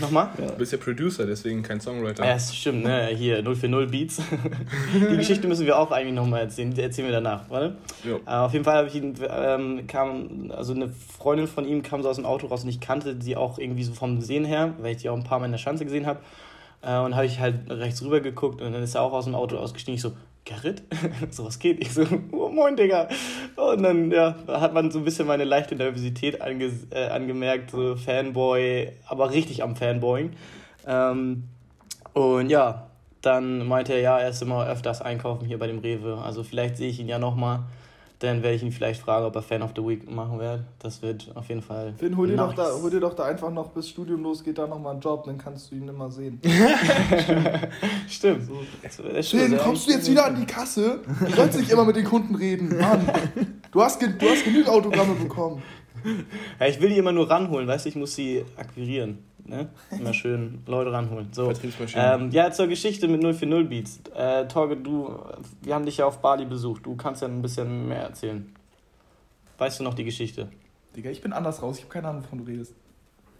nochmal? Du bist ja Producer, deswegen kein Songwriter. Ja, das stimmt, ne? Hier, 0 für 0 Beats. die Geschichte müssen wir auch eigentlich nochmal erzählen. Die erzählen wir danach, warte. Jo. Äh, auf jeden Fall habe ich ihn, ähm, kam, also eine Freundin von ihm kam so aus dem Auto raus und ich kannte sie auch irgendwie so vom Sehen her, weil ich die auch ein paar Mal in der Schanze gesehen habe. Äh, und habe ich halt rechts rüber geguckt und dann ist er auch aus dem Auto ausgestiegen. Ich so, Gerrit? so was geht? Ich so, oh, moin, Digga. Und dann ja, hat man so ein bisschen meine leichte Nervosität ange äh, angemerkt, so Fanboy, aber richtig am Fanboying. Ähm, und ja, dann meinte er, ja, er ist immer öfters einkaufen hier bei dem Rewe. Also vielleicht sehe ich ihn ja nochmal. Dann werde ich ihn vielleicht fragen, ob er Fan of the Week machen wird. Das wird auf jeden Fall. Finn, hol dir, doch nice. da, hol dir doch da einfach noch, bis Studium losgeht, da nochmal einen Job, dann kannst du ihn immer sehen. Stimmt. Stimmt. Finn, Ja, kommst du jetzt wieder an die Kasse? Du sollst nicht immer mit den Kunden reden, Mann. Du hast, du hast genug Autogramme bekommen. Ja, ich will die immer nur ranholen, weißt du, ich muss sie akquirieren. Ne? Immer schön Leute ranholen. So. Ähm, ja, zur Geschichte mit 040 Beats. Äh, Torge, du, wir haben dich ja auf Bali besucht. Du kannst ja ein bisschen mehr erzählen. Weißt du noch die Geschichte? Digga, ich bin anders raus, ich habe keine Ahnung, wovon du redest.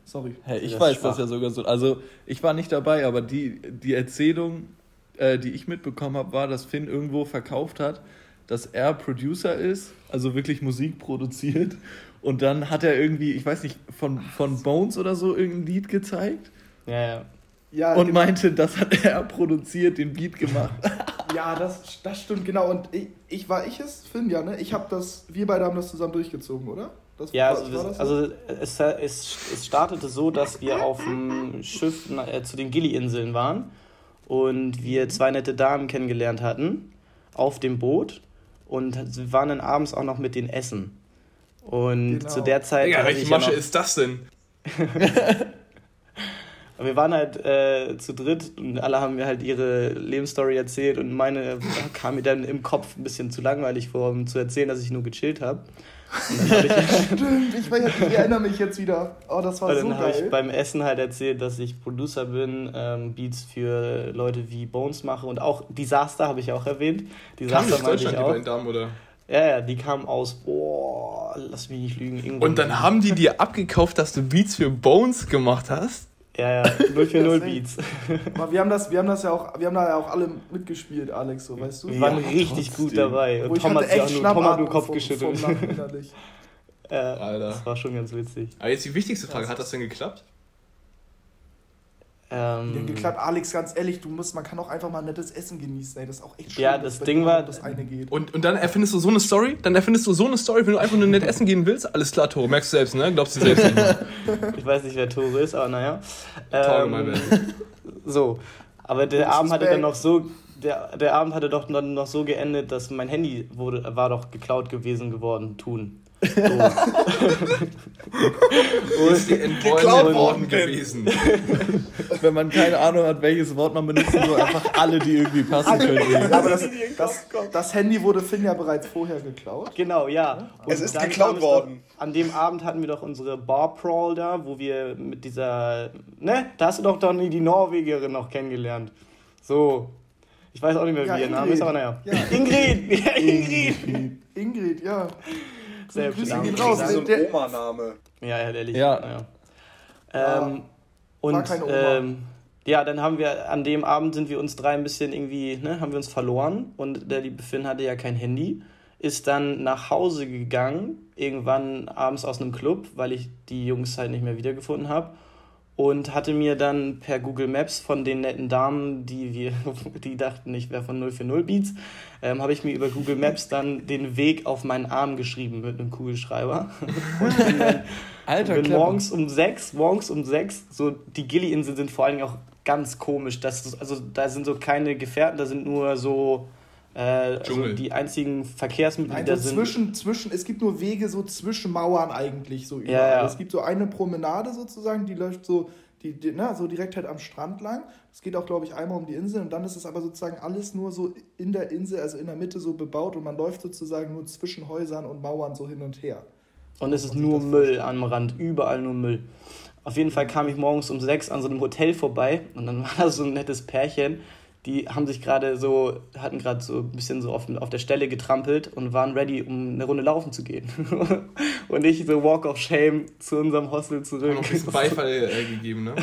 Sorry. Hey, ich Das weiß schwach. das ja sogar so. Also, ich war nicht dabei, aber die, die Erzählung, äh, die ich mitbekommen habe, war, dass Finn irgendwo verkauft hat, dass er Producer ist, also wirklich Musik produziert. Und dann hat er irgendwie, ich weiß nicht, von, von Bones oder so irgendein Lied gezeigt Ja, ja. Ja, und genau. meinte, das hat er produziert, den Beat gemacht. Ja, das, das stimmt, genau. Und ich, ich war ich es, Finn, ja, ne? Ich habe das, wir beide haben das zusammen durchgezogen, oder? Das, Ja, war- also, war das so? also es, es, es startete so, dass wir auf dem Schiff äh, zu den Gili-Inseln waren und wir zwei nette Damen kennengelernt hatten auf dem Boot und waren dann abends auch noch mit den Essen. Und Genau. zu der Zeit. Digga, hatte welche ich ja Masche noch- ist das denn? Wir waren halt äh, zu dritt und alle haben mir halt ihre Lebensstory erzählt und meine kam mir dann im Kopf ein bisschen zu langweilig vor, um zu erzählen, dass ich nur gechillt habe. Stimmt, ich, ich erinnere mich jetzt wieder. Oh, das war und so dann habe ich beim Essen halt erzählt, dass ich Producer bin, ähm, Beats für Leute wie Bones mache und auch Disaster habe ich auch erwähnt. Kam Disaster nicht aus meinte ich Deutschland, die auch. beiden Damen, oder? Ja, ja, die kamen aus, boah, lass mich nicht lügen. irgendwo- Und dann haben die dir abgekauft, dass du Beats für Bones gemacht hast? Ja, ja, 040 Ja, Beats. Aber wir haben das, wir haben das ja auch, wir haben da ja auch alle mitgespielt, Alex, so weißt du? Wir waren Ja, richtig trotzdem. gut dabei. Und ich Tom hat, sich auch echt nur, Tom hat nur Kopf vom- geschüttelt. vom. Ja, Alter. das war schon ganz witzig. Aber jetzt die wichtigste Frage, hat das denn geklappt? Ähm, Ja, geklappt, Alex, ganz ehrlich, du musst, man kann auch einfach mal nettes Essen genießen, ey, das ist auch echt schön. Ja, das Ding war- Das eine geht. Und, und dann erfindest du so eine Story? Dann erfindest du so eine Story, wenn du einfach nur nett essen gehen willst? Alles klar, Toro, merkst du selbst, ne? Glaubst du selbst nicht. Ich weiß nicht, wer Tore ist, aber naja. Tore, mein Ähm, Bad. so, aber der Abend hatte dann noch so, der, der Abend hatte doch dann noch so geendet, dass mein Handy wurde, war doch geklaut gewesen geworden, tun. So. Ist dir entbeult Geklaut worden gewesen. Wenn man keine Ahnung hat, welches Wort man benutzen soll, einfach alle, die irgendwie passen können. Aber das, das, das Handy wurde Finn ja bereits vorher geklaut. Genau, ja. Und Es ist geklaut worden. Doch, an dem Abend hatten wir doch unsere Bar Prawl da, wo wir mit dieser, ne, da hast du doch dann die Norwegerin noch kennengelernt. So. Ich weiß auch nicht mehr, wie Ja, ihr Name Ingrid. ist, aber naja. Ja. Ingrid! Ja, Ingrid! Ingrid, ja. Sehr Grüße gehen raus. Das ist so ein Oma-Name. Ja, ja, ehrlich. Ja. ja. Ja, Ähm, und war keine Oma. ähm, ja, dann haben wir an dem Abend sind wir uns drei ein bisschen irgendwie, ne, haben wir uns verloren und der liebe Finn hatte ja kein Handy, ist dann nach Hause gegangen, irgendwann abends aus einem Club, weil ich die Jungs halt nicht mehr wiedergefunden habe und hatte mir dann per Google Maps von den netten Damen, die wir, die dachten, ich wäre von 040 Beats, ähm, habe ich mir über Google Maps dann den Weg auf meinen Arm geschrieben mit einem Kugelschreiber. Und bin dann Alter, bin clever. morgens um sechs, morgens um sechs, so die Gilly-Inseln sind vor allen Dingen auch ganz komisch. Das, also da sind so keine Gefährten, da sind nur so äh, also die einzigen Verkehrsmittel, die da sind. zwischen, zwischen, es gibt nur Wege so zwischen Mauern eigentlich so überall. Ja, ja. Es gibt so eine Promenade sozusagen, die läuft so, die, die, na, so direkt halt am Strand lang. Es geht auch, glaube ich, einmal um die Insel und dann ist es aber sozusagen alles nur so in der Insel, also in der Mitte so bebaut und man läuft sozusagen nur zwischen Häusern und Mauern so hin und her. Und es ist nur Müll am Rand, überall nur Müll. Auf jeden Fall kam ich morgens um sechs an so einem Hotel vorbei und dann war da so ein nettes Pärchen, die haben sich gerade so, hatten gerade so ein bisschen so auf, auf der Stelle getrampelt und waren ready, um eine Runde laufen zu gehen. und ich so Walk of Shame zu unserem Hostel zurück. Noch ein bisschen Beifall äh, gegeben, ne?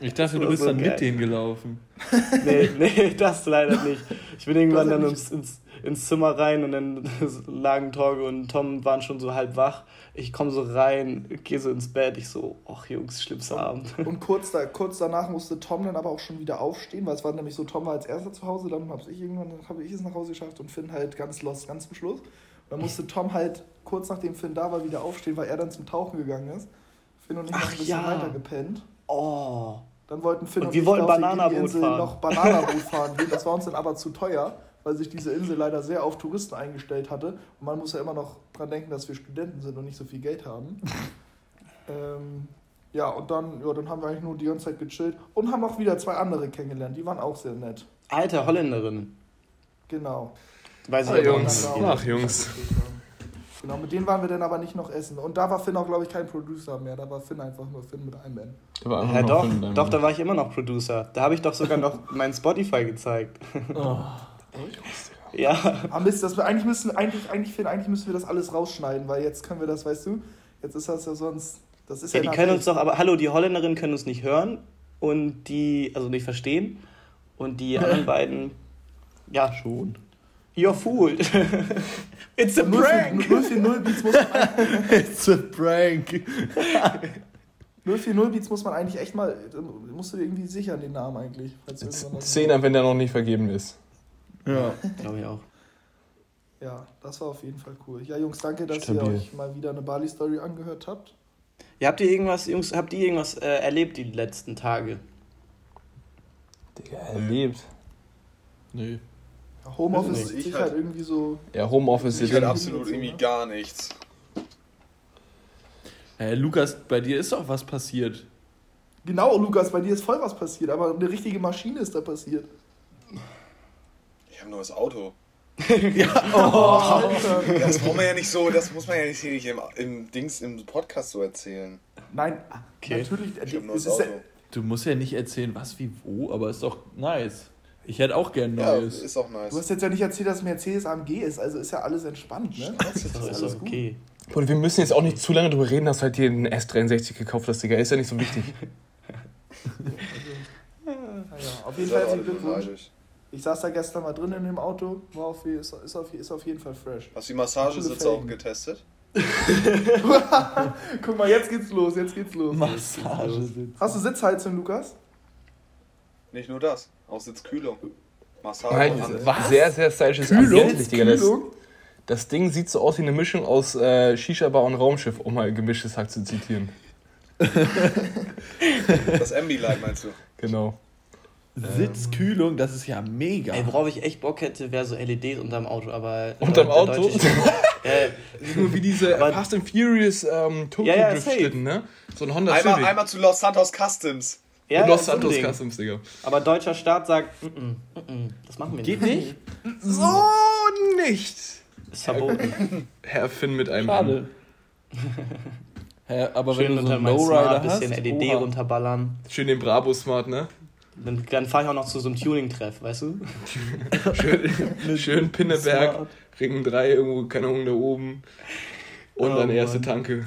Ich dachte, du bist so dann geil. mit denen gelaufen. nee, nee, das leider nicht. Ich bin irgendwann dann ins, ins, ins Zimmer rein und dann lagen Torge und Tom waren schon so halb wach. Ich komme so rein, gehe so ins Bett. Ich so, ach Jungs, schlimmster Abend. Und kurz, da, kurz danach musste Tom dann aber auch schon wieder aufstehen, weil es war nämlich so, Tom war als erster zu Hause, dann habe ich irgendwann habe ich es nach Hause geschafft und Finn halt ganz lost, ganz zum Schluss. Und dann musste Tom halt kurz nachdem Finn da war wieder aufstehen, weil er dann zum Tauchen gegangen ist. Finn und ich haben ein bisschen ja. weiter gepennt. Oh. Dann wollten Finn Und und, wir ich wollten auf die Bananaboot Insel fahren. noch Bananaboot fahren gehen. Das war uns dann aber zu teuer, weil sich diese Insel leider sehr auf Touristen eingestellt hatte. Und man muss ja immer noch dran denken, dass wir Studenten sind und nicht so viel Geld haben. ähm, ja, und dann, ja, dann haben wir eigentlich nur die ganze Zeit gechillt und haben auch wieder zwei andere kennengelernt. Die waren auch sehr nett. Alte Holländerin. Genau. Weiß ich Ah, aber Jungs. Ach, Jungs. Genau, mit denen waren wir dann aber nicht noch essen. Und da war Finn auch, glaube ich, kein Producer mehr. Da war Finn einfach nur Finn mit einem einfach Ja, noch doch, deinem- doch, da war ich immer noch Producer. Da habe ich doch sogar noch mein Spotify gezeigt. Oh. Ja. Ah, Mist, das wir, eigentlich müssen, eigentlich, eigentlich, Finn, eigentlich müssen wir das alles rausschneiden, weil jetzt können wir das, weißt du, jetzt ist das ja sonst, das ist ja, Ja, die können uns doch, aber hallo, die Holländerinnen können uns nicht hören und die, also nicht verstehen. Und die anderen beiden, ja, Schon. You're fooled. It's a 040 prank. 040 Beats muss man, It's a prank. 040 Beats muss man eigentlich echt mal, musst du dir irgendwie sichern, den Namen eigentlich. Zehner, wenn der noch nicht vergeben ist. Ja. Glaube ich auch. Ja, das war auf jeden Fall cool. Ja, Jungs, danke, dass Stabil. ihr euch mal wieder eine Bali-Story angehört habt. Ja, habt ihr irgendwas, Jungs, habt ihr irgendwas äh, erlebt die letzten Tage? Digga, erlebt. Nö. Ja, Homeoffice Also ist ich halt- halt irgendwie so. Ja, Homeoffice jetzt. halt absolut irgendwie gar nichts. Äh, Lukas, bei dir ist doch was passiert. Genau, Lukas, bei dir ist voll was passiert, aber eine richtige Maschine ist da passiert. Ich habe nur das Auto. Oh, Alter. Das braucht man ja nicht so, das muss man ja nicht hier nicht im, im Dings im Podcast so erzählen. Nein, Okay. natürlich. Ich habe nur es das ist Auto. ja, Du musst ja nicht erzählen, was wie wo, aber ist doch nice. Ich hätte auch gern Ja, Neues. ist auch nice. du hast jetzt ja nicht erzählt, dass Mercedes AMG ist, also ist ja alles entspannt, ne? Das ist doch, ist alles doch gut. okay. Und wir müssen jetzt auch nicht zu lange drüber reden, dass du halt hier einen S63 gekauft hast, Digga. Ist ja nicht so wichtig. Ja, ja. Auf jeden Ihr Fall herzlichen Glückwunsch. Ich saß da gestern mal drin in dem Auto, war auf, ist, ist, auf, ist auf jeden Fall fresh. Hast du die Massagesitze auch getestet? Guck mal, jetzt geht's los, jetzt geht's los. Massage. Hast du Sitzheizung, Lukas? Nicht nur das, auch Sitzkühlung. Massage. Alles. was? Sehr, sehr stylisches Kühlung? Ambiente, Digga. Das, das Ding sieht so aus wie eine Mischung aus äh, Shisha-Bar und Raumschiff, um mal gemischtes Hack zu zitieren. Das Ambilight meinst du? Genau. Sitzkühlung, das ist ja mega. Ey, worauf ich echt Bock hätte, wäre so LEDs unterm Auto, aber. Unterm Auto? deutsche- äh, Nur wie diese Aber- Fast and Furious ähm, Tokyo Ja, ja, Drift ne? So ein Honda Einmal, Civic. einmal zu Los Santos Customs. Ja, Los so ein Santos Ding. Customs, Digga. Aber deutscher Staat sagt, mm -mm, mm -mm, das machen wir Geht nicht. nicht? So nicht. Ist verboten. Herr Finn mit einem Schade. Hä, aber Schön wenn du so unter einen Smart, hast, bisschen LED oha. runterballern. Schön den Bravo Smart, ne? Dann, dann fahre ich auch noch zu so einem Tuning-Treff, weißt du? Schön, schön Pinneberg, Smart. Ring 3, irgendwo, keine Ahnung, da oben. Und Oh, dann erste Mann. Tanke.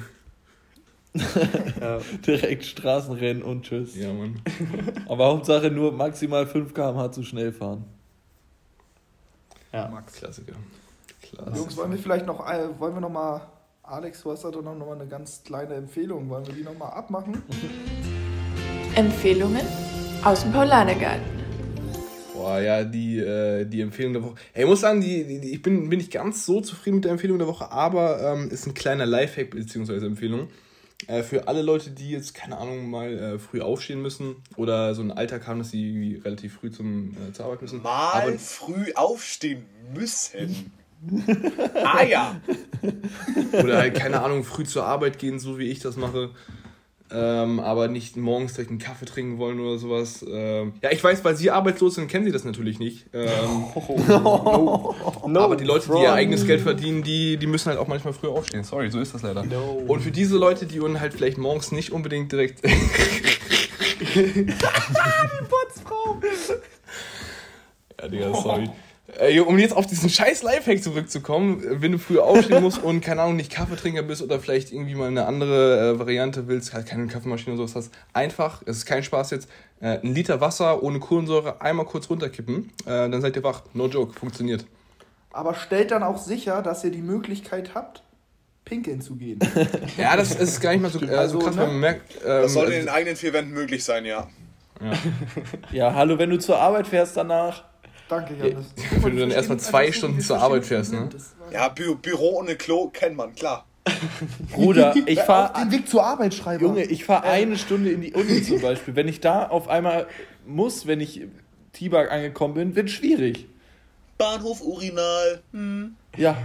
Ja. direkt Straßenrennen und tschüss. Ja, Mann. Aber Hauptsache nur maximal 5 km/h zu schnell fahren. ja. Max. Klassiker. Klasse. Jungs, wollen wir vielleicht noch, äh, wollen wir noch mal, Alex, du hast da doch noch mal eine ganz kleine Empfehlung, wollen wir die noch mal abmachen? Empfehlungen aus dem Paulanergarten. Boah, ja, die, äh, die Empfehlung der Woche. Hey, ich muss sagen, die, die, die- ich bin, bin nicht ganz so zufrieden mit der Empfehlung der Woche, aber ähm, ist ein kleiner Lifehack bzw. Empfehlung. Äh, für alle Leute, die jetzt, keine Ahnung, mal äh, früh aufstehen müssen oder so einen Alltag haben, dass sie relativ früh zum, äh, zur Arbeit müssen. Mal Aber, früh aufstehen müssen. ah ja. oder halt, keine Ahnung, früh zur Arbeit gehen, so wie ich das mache. Ähm, aber nicht morgens direkt einen Kaffee trinken wollen oder sowas. Ähm, ja, ich weiß, weil sie arbeitslos sind, kennen sie das natürlich nicht. Ähm, No, aber die Leute, die ihr eigenes Geld verdienen, die, die müssen halt auch manchmal früher aufstehen. Sorry, so ist das leider. No. Und für diese Leute, die uns halt vielleicht morgens nicht unbedingt direkt. Putzfrau. ja, Digga, sorry. Äh, um jetzt auf diesen scheiß Lifehack zurückzukommen, äh, wenn du früher aufstehen musst und, keine Ahnung, nicht Kaffeetrinker bist oder vielleicht irgendwie mal eine andere äh, Variante willst, halt keine Kaffeemaschine oder sowas hast, einfach, es ist kein Spaß jetzt, äh, ein Liter Wasser ohne Kohlensäure einmal kurz runterkippen, äh, dann seid ihr wach. No joke, funktioniert. Aber stellt dann auch sicher, dass ihr die Möglichkeit habt, pinkeln zu gehen. Ja, das ist gar nicht mal so, äh, so Also, krass, ne? man merkt. Ähm, Das sollte in den eigenen vier Wänden möglich sein, ja. Ja, hallo, wenn du zur Arbeit fährst danach. Danke, Janis. Wenn du dann erstmal zwei Stunden zur Arbeit fährst, ne? Ja, Bü Büro ohne Klo kennt man, klar. Bruder, ich fahre den Weg zur Arbeit schreiben. Junge, ich fahre eine Stunde in die Uni zum Beispiel. Wenn ich da auf einmal muss, wenn ich Tibak angekommen bin, wird schwierig. Bahnhof Urinal. Ja,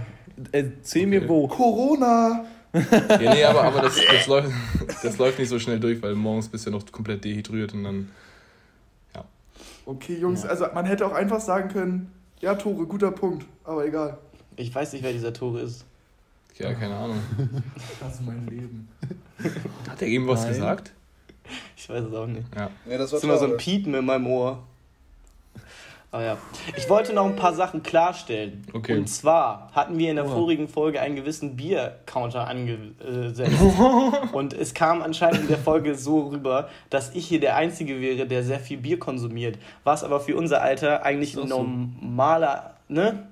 erzähl mir wo. Corona. Ja, nee, aber, aber das, das, läuft, das läuft nicht so schnell durch, weil morgens bist du ja noch komplett dehydriert und dann. Okay, Jungs, also man hätte auch einfach sagen können, ja, Tore, guter Punkt, aber egal. Ich weiß nicht, wer dieser Tore ist. Ja, keine Ahnung. Das ist mein Leben. Hat er eben was Nein. gesagt? Ich weiß es auch nicht. Ja. Ja, das ist immer so ein Piepen in meinem Ohr. Aber ja. Ich wollte noch ein paar Sachen klarstellen. Okay. Und zwar hatten wir in der Oh. vorigen Folge einen gewissen Bier-Counter angesetzt. Und es kam anscheinend in der Folge so rüber, dass ich hier der Einzige wäre, der sehr viel Bier konsumiert. Was aber für unser Alter eigentlich ein normaler, ne?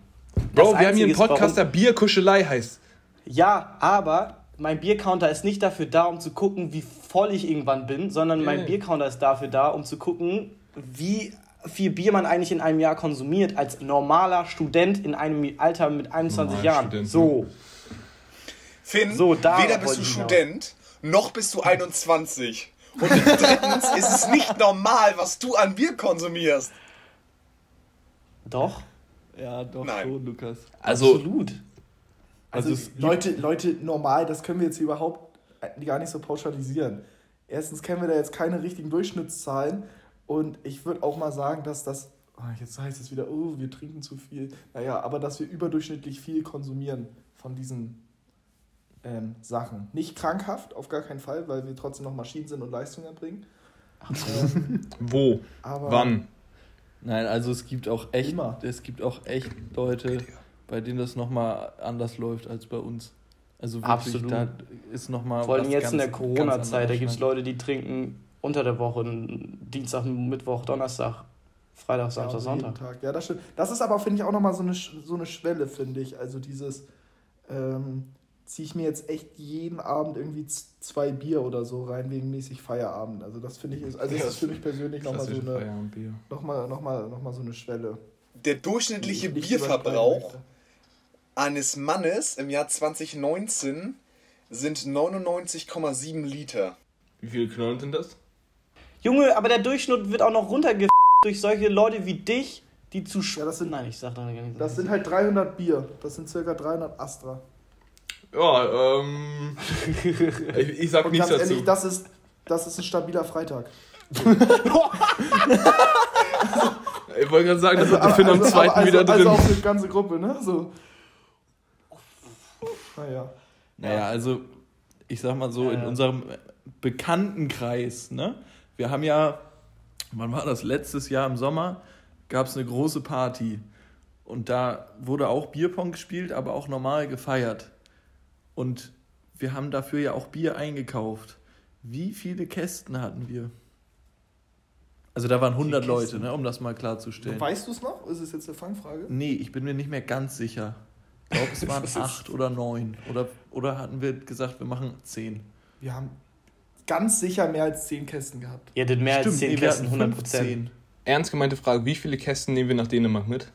Bro, Das wir haben hier einen Podcast, der Bierkuschelei heißt. Ja, aber mein Biercounter ist nicht dafür da, um zu gucken, wie voll ich irgendwann bin, sondern mein Ja. Biercounter ist dafür da, um zu gucken, wie viel Bier man eigentlich in einem Jahr konsumiert als normaler Student in einem Alter mit 21 Normaler Jahren. Student, so. Finn, So, da weder bist du. Student, noch bist du 21. Und drittens ist es nicht normal, was du an Bier konsumierst. Doch, Ja, doch Nein. schon, Lukas. Also, absolut. Also, Also Leute, Leute, normal, das können wir jetzt hier überhaupt gar nicht so pauschalisieren. Erstens kennen wir da jetzt keine richtigen Durchschnittszahlen und ich würde auch mal sagen, dass das, oh, jetzt heißt es wieder, oh, wir trinken zu viel. Naja, aber dass wir überdurchschnittlich viel konsumieren von diesen ähm, Sachen. Nicht krankhaft, auf gar keinen Fall, weil wir trotzdem noch Maschinen sind und Leistung erbringen. Ähm, wo? aber Wann? Nein, also es gibt auch echt, Immer. es gibt auch echt Leute, bei denen das nochmal anders läuft als bei uns. Also wirklich, Absolut. da ist nochmal Vor allem jetzt in der ganz- ganz Corona-Zeit, da gibt es. Leute, die trinken unter der Woche, Dienstag, Mittwoch, Donnerstag, Freitag, Ja, Samstag, jeden Sonntag. Tag. Ja, das stimmt. Das ist aber, finde ich, auch nochmal so eine, so eine Schwelle, finde ich. Also dieses, ähm, ziehe ich mir jetzt echt jeden Abend irgendwie zwei Bier oder so rein, wegen mäßig Feierabend. Also das finde ich ist, also Ja, das ist für mich persönlich nochmal so eine, Feierabendbier. noch mal, noch mal, noch mal so eine Schwelle. Der durchschnittliche Bierverbrauch eines Mannes im Jahr 2019 sind 99,7 Liter. Wie viele Knollen sind das? Junge, aber der Durchschnitt wird auch noch runterge durch solche Leute wie dich, die zu Ja, das sind- Nein, ich sag da gar nicht. Das sind halt 300 Bier. Das sind circa 300 Astra. Ja, ähm. ich, ich sag Und nichts ganz dazu. ehrlich, das ist, das ist ein stabiler Freitag. ich wollte gerade sagen, das hat aber- der Finn am also- zweiten aber wieder also, drin. Also auch die ganze Gruppe, ne? So. Naja. Naja, also ich sag mal so, Ja, in unserem Bekanntenkreis, ne? Wir haben ja, wann war das? Letztes Jahr im Sommer gab es eine große Party. Und da wurde auch Bierpong gespielt, aber auch normal gefeiert. Und wir haben dafür ja auch Bier eingekauft. Wie viele Kästen hatten wir? Also da waren 100 Kästen? Leute, ne, um das mal klarzustellen. Weißt du es noch? Ist es jetzt eine Fangfrage? Nee, ich bin mir nicht mehr ganz sicher. Ich glaube, es waren acht oder neun. Oder, oder hatten wir gesagt, wir machen zehn? Wir haben ganz sicher mehr als 10 Kästen gehabt. Ihr hättet mehr als 10 nee, Kästen, hatten 100 15. Ernst gemeinte Frage: Wie viele Kästen nehmen wir nach Dänemark mit?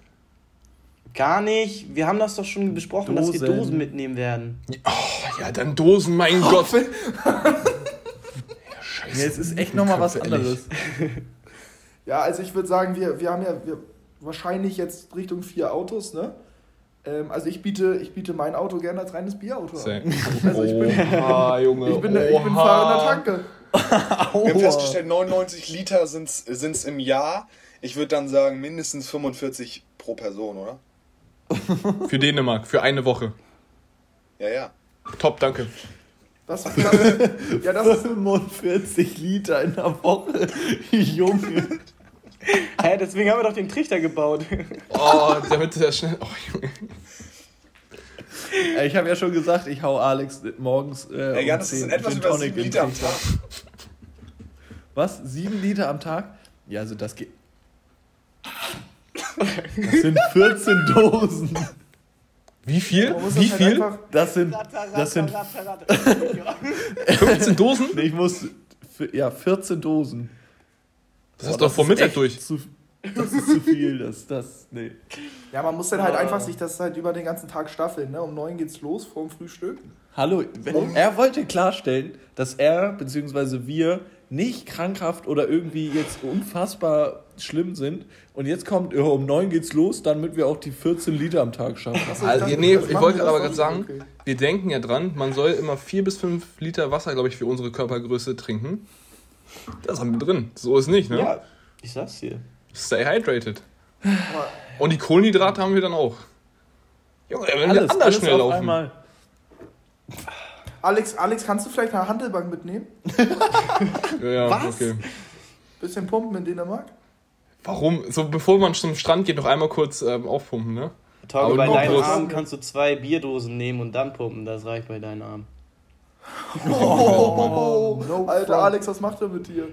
Gar nicht. Wir haben das doch schon besprochen, dass wir Dosen. Dosen mitnehmen werden. Oh, ja, dann Dosen, mein Gott. Ja, scheiße. Ja, es ist echt nochmal was anderes. Ja, also ich würde sagen, wir, wir haben ja wir, wahrscheinlich jetzt Richtung vier Autos, ne? Ähm, also ich biete, ich biete mein Auto gerne als reines Bierauto an. Also ich bin, Oha, Junge. ich bin, ich bin oha. fahrender Tanke. Wir haben festgestellt, 99 Liter sind es im Jahr. Ich würde dann sagen, mindestens 45 pro Person, oder? Für Dänemark, für eine Woche. Ja, ja. Top, danke. Das, das, ja, das ist 45 Liter in der Woche. Junge. Hä, deswegen haben wir doch den Trichter gebaut. Oh, damit er schnell. Oh, Junge. Äh, Ich habe ja schon gesagt, ich hau Alex morgens äh, Ey, ja, um das 10 sind etwas Gin über Tonic 7 in Liter am Trichter. Tag. Was? 7 Liter am Tag? Ja, also das geht. Das sind 14 Dosen. Wie viel? Wie das halt viel? einfach, Das sind, das sind 15 Dosen? Nee, ich muss. Ja, 14 Dosen. Das hast du doch vor Mittag durch. Zu, das ist zu viel, das, das, nee. ja, man muss dann halt einfach sich das halt über den ganzen Tag staffeln. Ne? Um 9 geht's los vor dem Frühstück. Hallo, wenn, er wollte klarstellen, dass er bzw. wir nicht krankhaft oder irgendwie jetzt unfassbar schlimm sind. Und jetzt kommt, ja, um 9 geht's los, damit wir auch die 14 Liter am Tag schaffen. Achso, Also, dachte, nee, ich wollte aber gerade sagen, Okay. wir denken ja dran, man soll immer 4 bis 5 Liter Wasser, glaube ich, für unsere Körpergröße trinken. Das haben wir drin. So ist nicht, ne? Ja, ich sag's dir. Stay hydrated. Und die Kohlenhydrate haben wir dann auch. Junge, wenn wir Alles, anders alles schnell auf laufen. einmal. Alex, Alex, kannst du vielleicht eine Handelbank mitnehmen? Ja, ja, Was? okay. Bisschen pumpen in Dänemark? Warum? So, bevor man zum Strand geht, noch einmal kurz ähm, aufpumpen, ne? Aber bei deinen. Armen kannst du zwei Bierdosen nehmen und dann pumpen. Das reicht bei deinen Armen. Oh, no Alter, front. Alex, was macht er mit dir?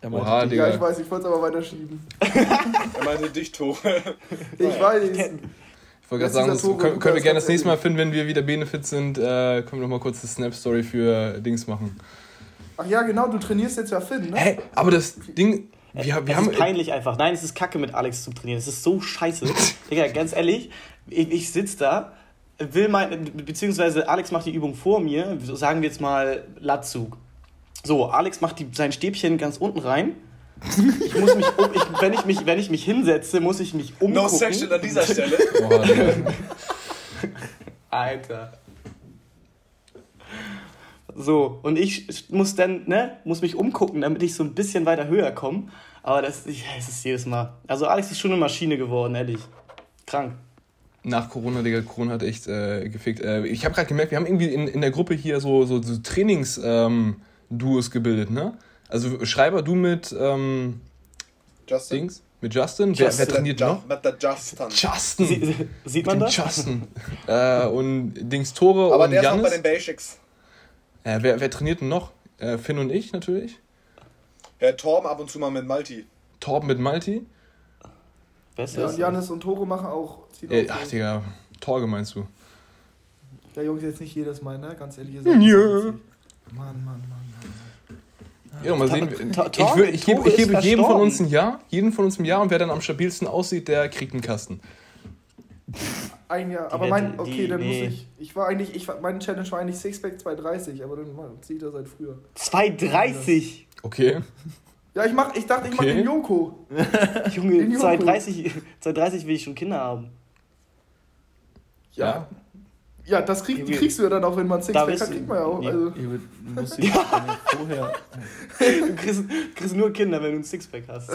Er meinte, Oha, Ja, Digga. ich weiß, ich wollte es aber weiterschieben. Er meinte dich, Tore. Ich weiß. Ich wollte Das gerade sagen, das können, können wir das gerne das nächste Mal finden, wenn wir wieder Benefit sind, äh, können wir noch mal kurz eine Snap-Story für Dings machen. Ach ja, genau, du trainierst jetzt ja Finn, ne? Hä, aber das Ding, wir, wir es haben... ist peinlich einfach. Nein, es ist kacke mit Alex zu trainieren. Es ist so scheiße. Digga, ganz ehrlich, ich, ich sitze da, will mein, beziehungsweise Alex macht die Übung vor mir, sagen wir jetzt mal Latzug. So, Alex macht die, sein Stäbchen ganz unten rein. Ich muss mich, um, ich, wenn, ich mich, wenn ich mich hinsetze, muss ich mich umgucken. No section an dieser Stelle. Boah. Alter. So, und ich muss dann, ne, muss mich umgucken, damit ich so ein bisschen weiter höher komme. Aber das, ich, es ist jedes Mal. Also Alex ist schon eine Maschine geworden, ehrlich. Krank. Nach Corona, Digga, Corona hat echt äh, gefickt. Äh, ich habe gerade gemerkt, wir haben irgendwie in, in der Gruppe hier so, so, so Trainings-Duos gebildet, ne? Also Schreiber, du mit ähm, Justin? Dings, mit Justin. Wer, wer trainiert Ju- noch? Mit der Justin. Justin. Sie, sieht man das? Justin. äh, und Dings Tore Aber und der ist noch Janis. bei den Basics. Äh, wer, wer trainiert denn noch? Äh, Finn und ich natürlich. Ja, Torben ab und zu mal mit Malti. Torben mit Malti. Besser Ja, und Janis und Tore machen auch. Äh, ach. Digga, Torge meinst du? Ja, Jungs, jetzt nicht jedes Mal, ne? Ganz ehrlich. ihr seid Ja. Mann, Mann, Mann, Mann. Ja, mal sehen. Ich, will, ich gebe ich gebe jedem von uns ein Jahr, jeden von uns ein Jahr und wer dann am stabilsten aussieht, der kriegt einen Kasten. Ein Jahr. Aber mein. Okay, dann muss ich. Ich war eigentlich. Ich war, meine Challenge war eigentlich Sixpack 230, aber dann zieht er seit früher. 2,30. Okay. Ja, ich mach. Ich dachte, ich mach Okay. den Joko. Junge, Den Joko. 2,30 2,30 will ich schon Kinder haben. Ja. Ja, das krieg, die kriegst du ja dann auch, wenn man Sixpack hat, du- kriegt man ja auch. Ja. Also, Ihr wird- muss die vorher. Du kriegst, kriegst nur Kinder, wenn du ein Sixpack hast.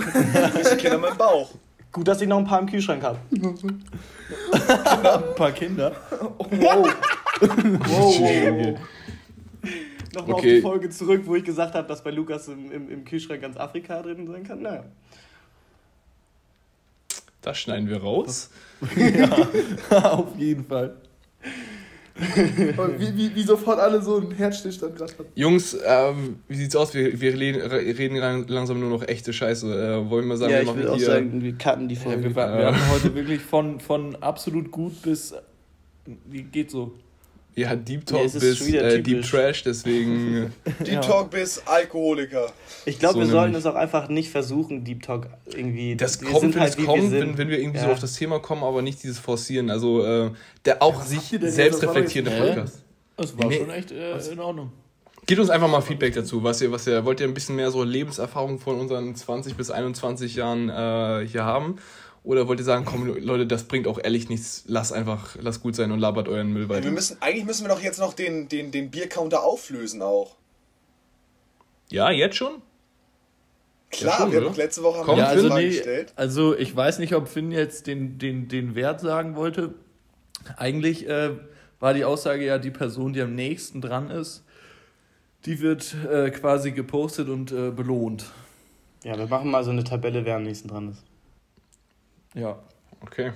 Diese Kinder mit dem Bauch. Gut, dass ich noch ein paar im Kühlschrank habe. Ein paar Kinder. oh, wow. wow, wow, Nochmal auf Okay. die Folge zurück, wo ich gesagt habe, dass bei Lukas im, im, im Kühlschrank ganz Afrika drin sein kann. Naja. Das schneiden wir raus. Auf jeden Fall. Wie, wie, wie sofort alle so einen Herzstillstand gerade hatten. Jungs, ähm, wie sieht's aus? Wir, wir reden, reden lang- langsam nur noch echte Scheiße. Äh, wollen wir sagen, ja, wir ich machen will auch hier. sagen, wir cutten die Ja, Folge. wir, wir hatten heute wirklich von, von absolut gut bis. Wie geht so? Ja, Deep Ja, Talk es ist bis äh, Deep. Trash, deswegen. Deep Ja. Talk bis Alkoholiker. ich glaube, So wir sollten es auch einfach nicht versuchen, Deep Talk irgendwie. Das wir kommt, sind wenn halt, es wie wir kommt, sind. wenn, wenn wir irgendwie so Ja. auf das Thema kommen, aber nicht dieses Forcieren. Also äh, der auch was sich selbst reflektierende? Podcast. Das war Nee. schon echt äh, in Ordnung. Gebt uns einfach mal Feedback dazu. Was ihr, was ihr, wollt ihr ein bisschen mehr so Lebenserfahrung von unseren 20 bis 21 Jahren äh, hier haben? Oder wollt ihr sagen, komm Leute, das bringt auch ehrlich nichts, lasst einfach, lasst gut sein und labert euren Müll Ja, weiter. wir müssen, eigentlich müssen wir doch jetzt noch den, den, den Biercounter auflösen auch. Ja, jetzt schon? Klar, schon, wir haben letzte Woche haben Ja, also, Frage nee, gestellt. also ich weiß nicht, ob Finn jetzt den, den, den Wert sagen wollte. Eigentlich äh, war die Aussage ja, die Person, die am nächsten dran ist, die wird äh, quasi gepostet und äh, belohnt. Ja, wir machen mal so eine Tabelle, wer am nächsten dran ist. Ja. Okay.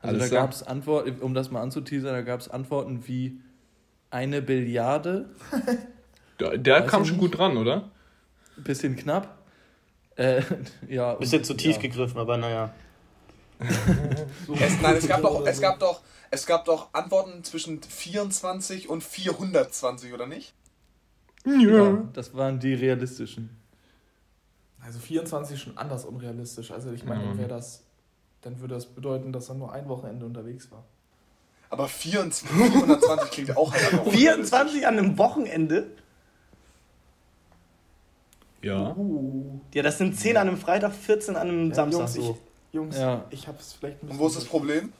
Also Alles da gab es Antworten, um das mal anzuteasern, da gab es Antworten wie eine Billiarde, Der, der Weiß kam schon nicht. gut dran, oder? bisschen knapp. Äh, ja, Bisschen und- zu tief ja. gegriffen, aber naja. Es, nein, es gab, doch, es, gab doch, es gab doch Antworten zwischen 24 und 420, oder nicht? Ja, das waren die realistischen. Also 24 ist schon anders unrealistisch. Also ich meine, dann wäre das, dann würde das bedeuten, dass er nur ein Wochenende unterwegs war. Aber 24, 420 klingt auch halt einfach 24 an einem Wochenende? Ja. Uh. Ja, das sind 10 an einem Freitag, 14 an einem Ja, Samstag Jungs, so. Jungs, Ja. ich hab's vielleicht ein Und bisschen. wo ist das Problem?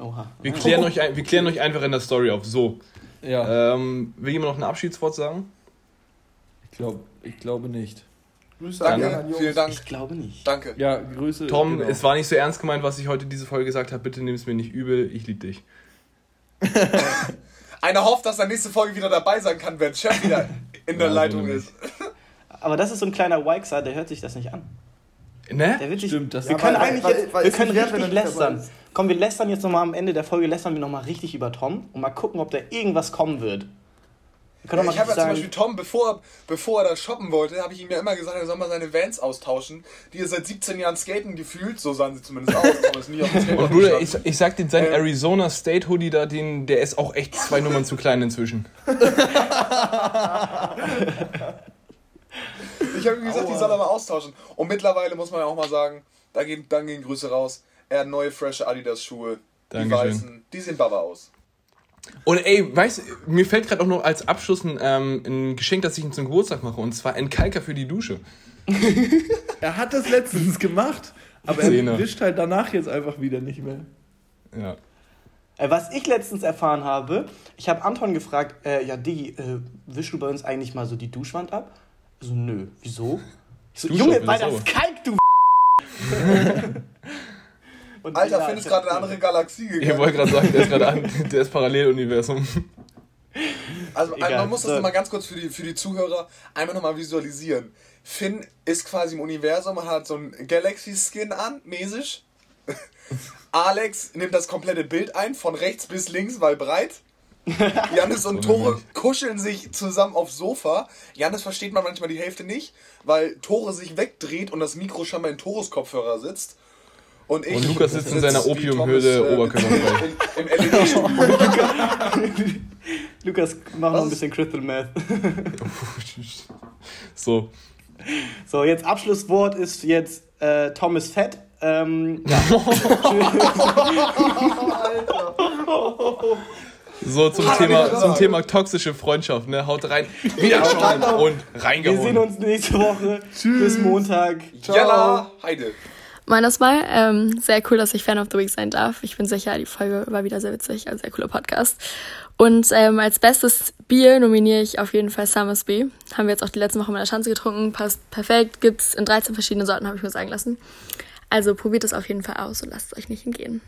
Oha. Wir klären, euch, ein, wir klären euch einfach in der Story auf. So. Ja, Ähm, will jemand noch ein Abschiedswort sagen? ich, glaub, ich glaube nicht. Grüße an die Danke, anderen Jungs. vielen Dank. Ich glaube nicht. Danke. Ja, Grüße. Tom, genau. es war nicht so ernst gemeint, was ich heute diese Folge gesagt habe. Bitte nimm es mir nicht übel. Ich liebe dich. Einer hofft, dass er nächste Folge wieder dabei sein kann, wenn Chef wieder in der Ja, Leitung ist. Aber das ist so ein kleiner Wixer, der hört sich das nicht an. Ne? Der wird sich, Stimmt, das wir Ja, können weil- eigentlich weil- jetzt, weil wir können wert, richtig er lästern. Komm, wir lästern jetzt nochmal am Ende der Folge, lästern wir nochmal richtig über Tom und mal gucken, ob da irgendwas kommen wird. Können doch Ich habe ja zum Beispiel Tom, bevor, bevor er da shoppen wollte, habe ich ihm ja immer gesagt, er soll mal seine Vans austauschen, die er seit 17 Jahren skaten gefühlt, so sahen sie zumindest aus, Tom ist nie auf dem Und Bruder, ich, ich sag dir, sein Ähm. Arizona State Hoodie da, den, der ist auch echt zwei Nummern zu klein inzwischen. Ich habe ihm gesagt, die soll er mal austauschen. Und mittlerweile muss man ja auch mal sagen, da gehen, dann gehen Grüße raus. Er hat neue, frische Adidas-Schuhe. Die Dankeschön. weißen, die sehen Baba aus. Und ey, weißt du, mir fällt gerade auch noch als Abschluss ein, ähm, ein Geschenk, das ich ihm zum Geburtstag mache. Und zwar ein Kalker für die Dusche. Er hat das letztens gemacht, aber er wischt halt danach jetzt einfach wieder nicht mehr. Ja. äh, was ich letztens erfahren habe, ich habe Anton gefragt, äh, ja Digi, äh, wischst du bei uns eigentlich mal so die Duschwand ab? So, nö, wieso? Ich so, Junge, weil das kalt, du Und Alter, Finn ist ich- gerade in eine andere Galaxie Ich gegangen. wollte gerade sagen, der ist gerade an, der ist Paralleluniversum. Also Egal. man muss das nochmal ganz kurz für die, für die Zuhörer einmal nochmal visualisieren. Finn ist quasi im Universum, man hat so einen Galaxy-Skin an, mäßig. Alex nimmt das komplette Bild ein, von rechts bis links, weil breit. Janis und Tore kuscheln sich zusammen aufs Sofa. Janis versteht man manchmal die Hälfte nicht, weil Tore sich wegdreht und das Mikro scheinbar in Tores Kopfhörer sitzt. Und, ich Und Lukas sitzt in seiner Opiumhöhle Thomas, äh, oberkörperfrei. Im, im LED-Studio. Lukas, mach noch ein bisschen Crystal Math. So. So, jetzt Abschlusswort ist jetzt äh, Tom ist fett. Ähm, ja. So, zum Hat Thema, zum. Thema toxische Freundschaft, ne? Haut rein. Wiederschauen und Wir sehen reingehauen. uns nächste Woche. Bis Montag. Jalla, Heide. Meines Mal, ähm, sehr cool, dass ich Fan of the Week sein darf. Ich bin sicher, die Folge war wieder sehr witzig, ein sehr cooler Podcast. Und ähm, als bestes Bier nominiere ich auf jeden Fall Summersby. Haben wir jetzt auch die letzten Woche in der Schanze getrunken, passt perfekt, gibt's in 13 verschiedenen Sorten, habe ich mir sagen lassen. Also probiert es auf jeden Fall aus und lasst es euch nicht entgehen.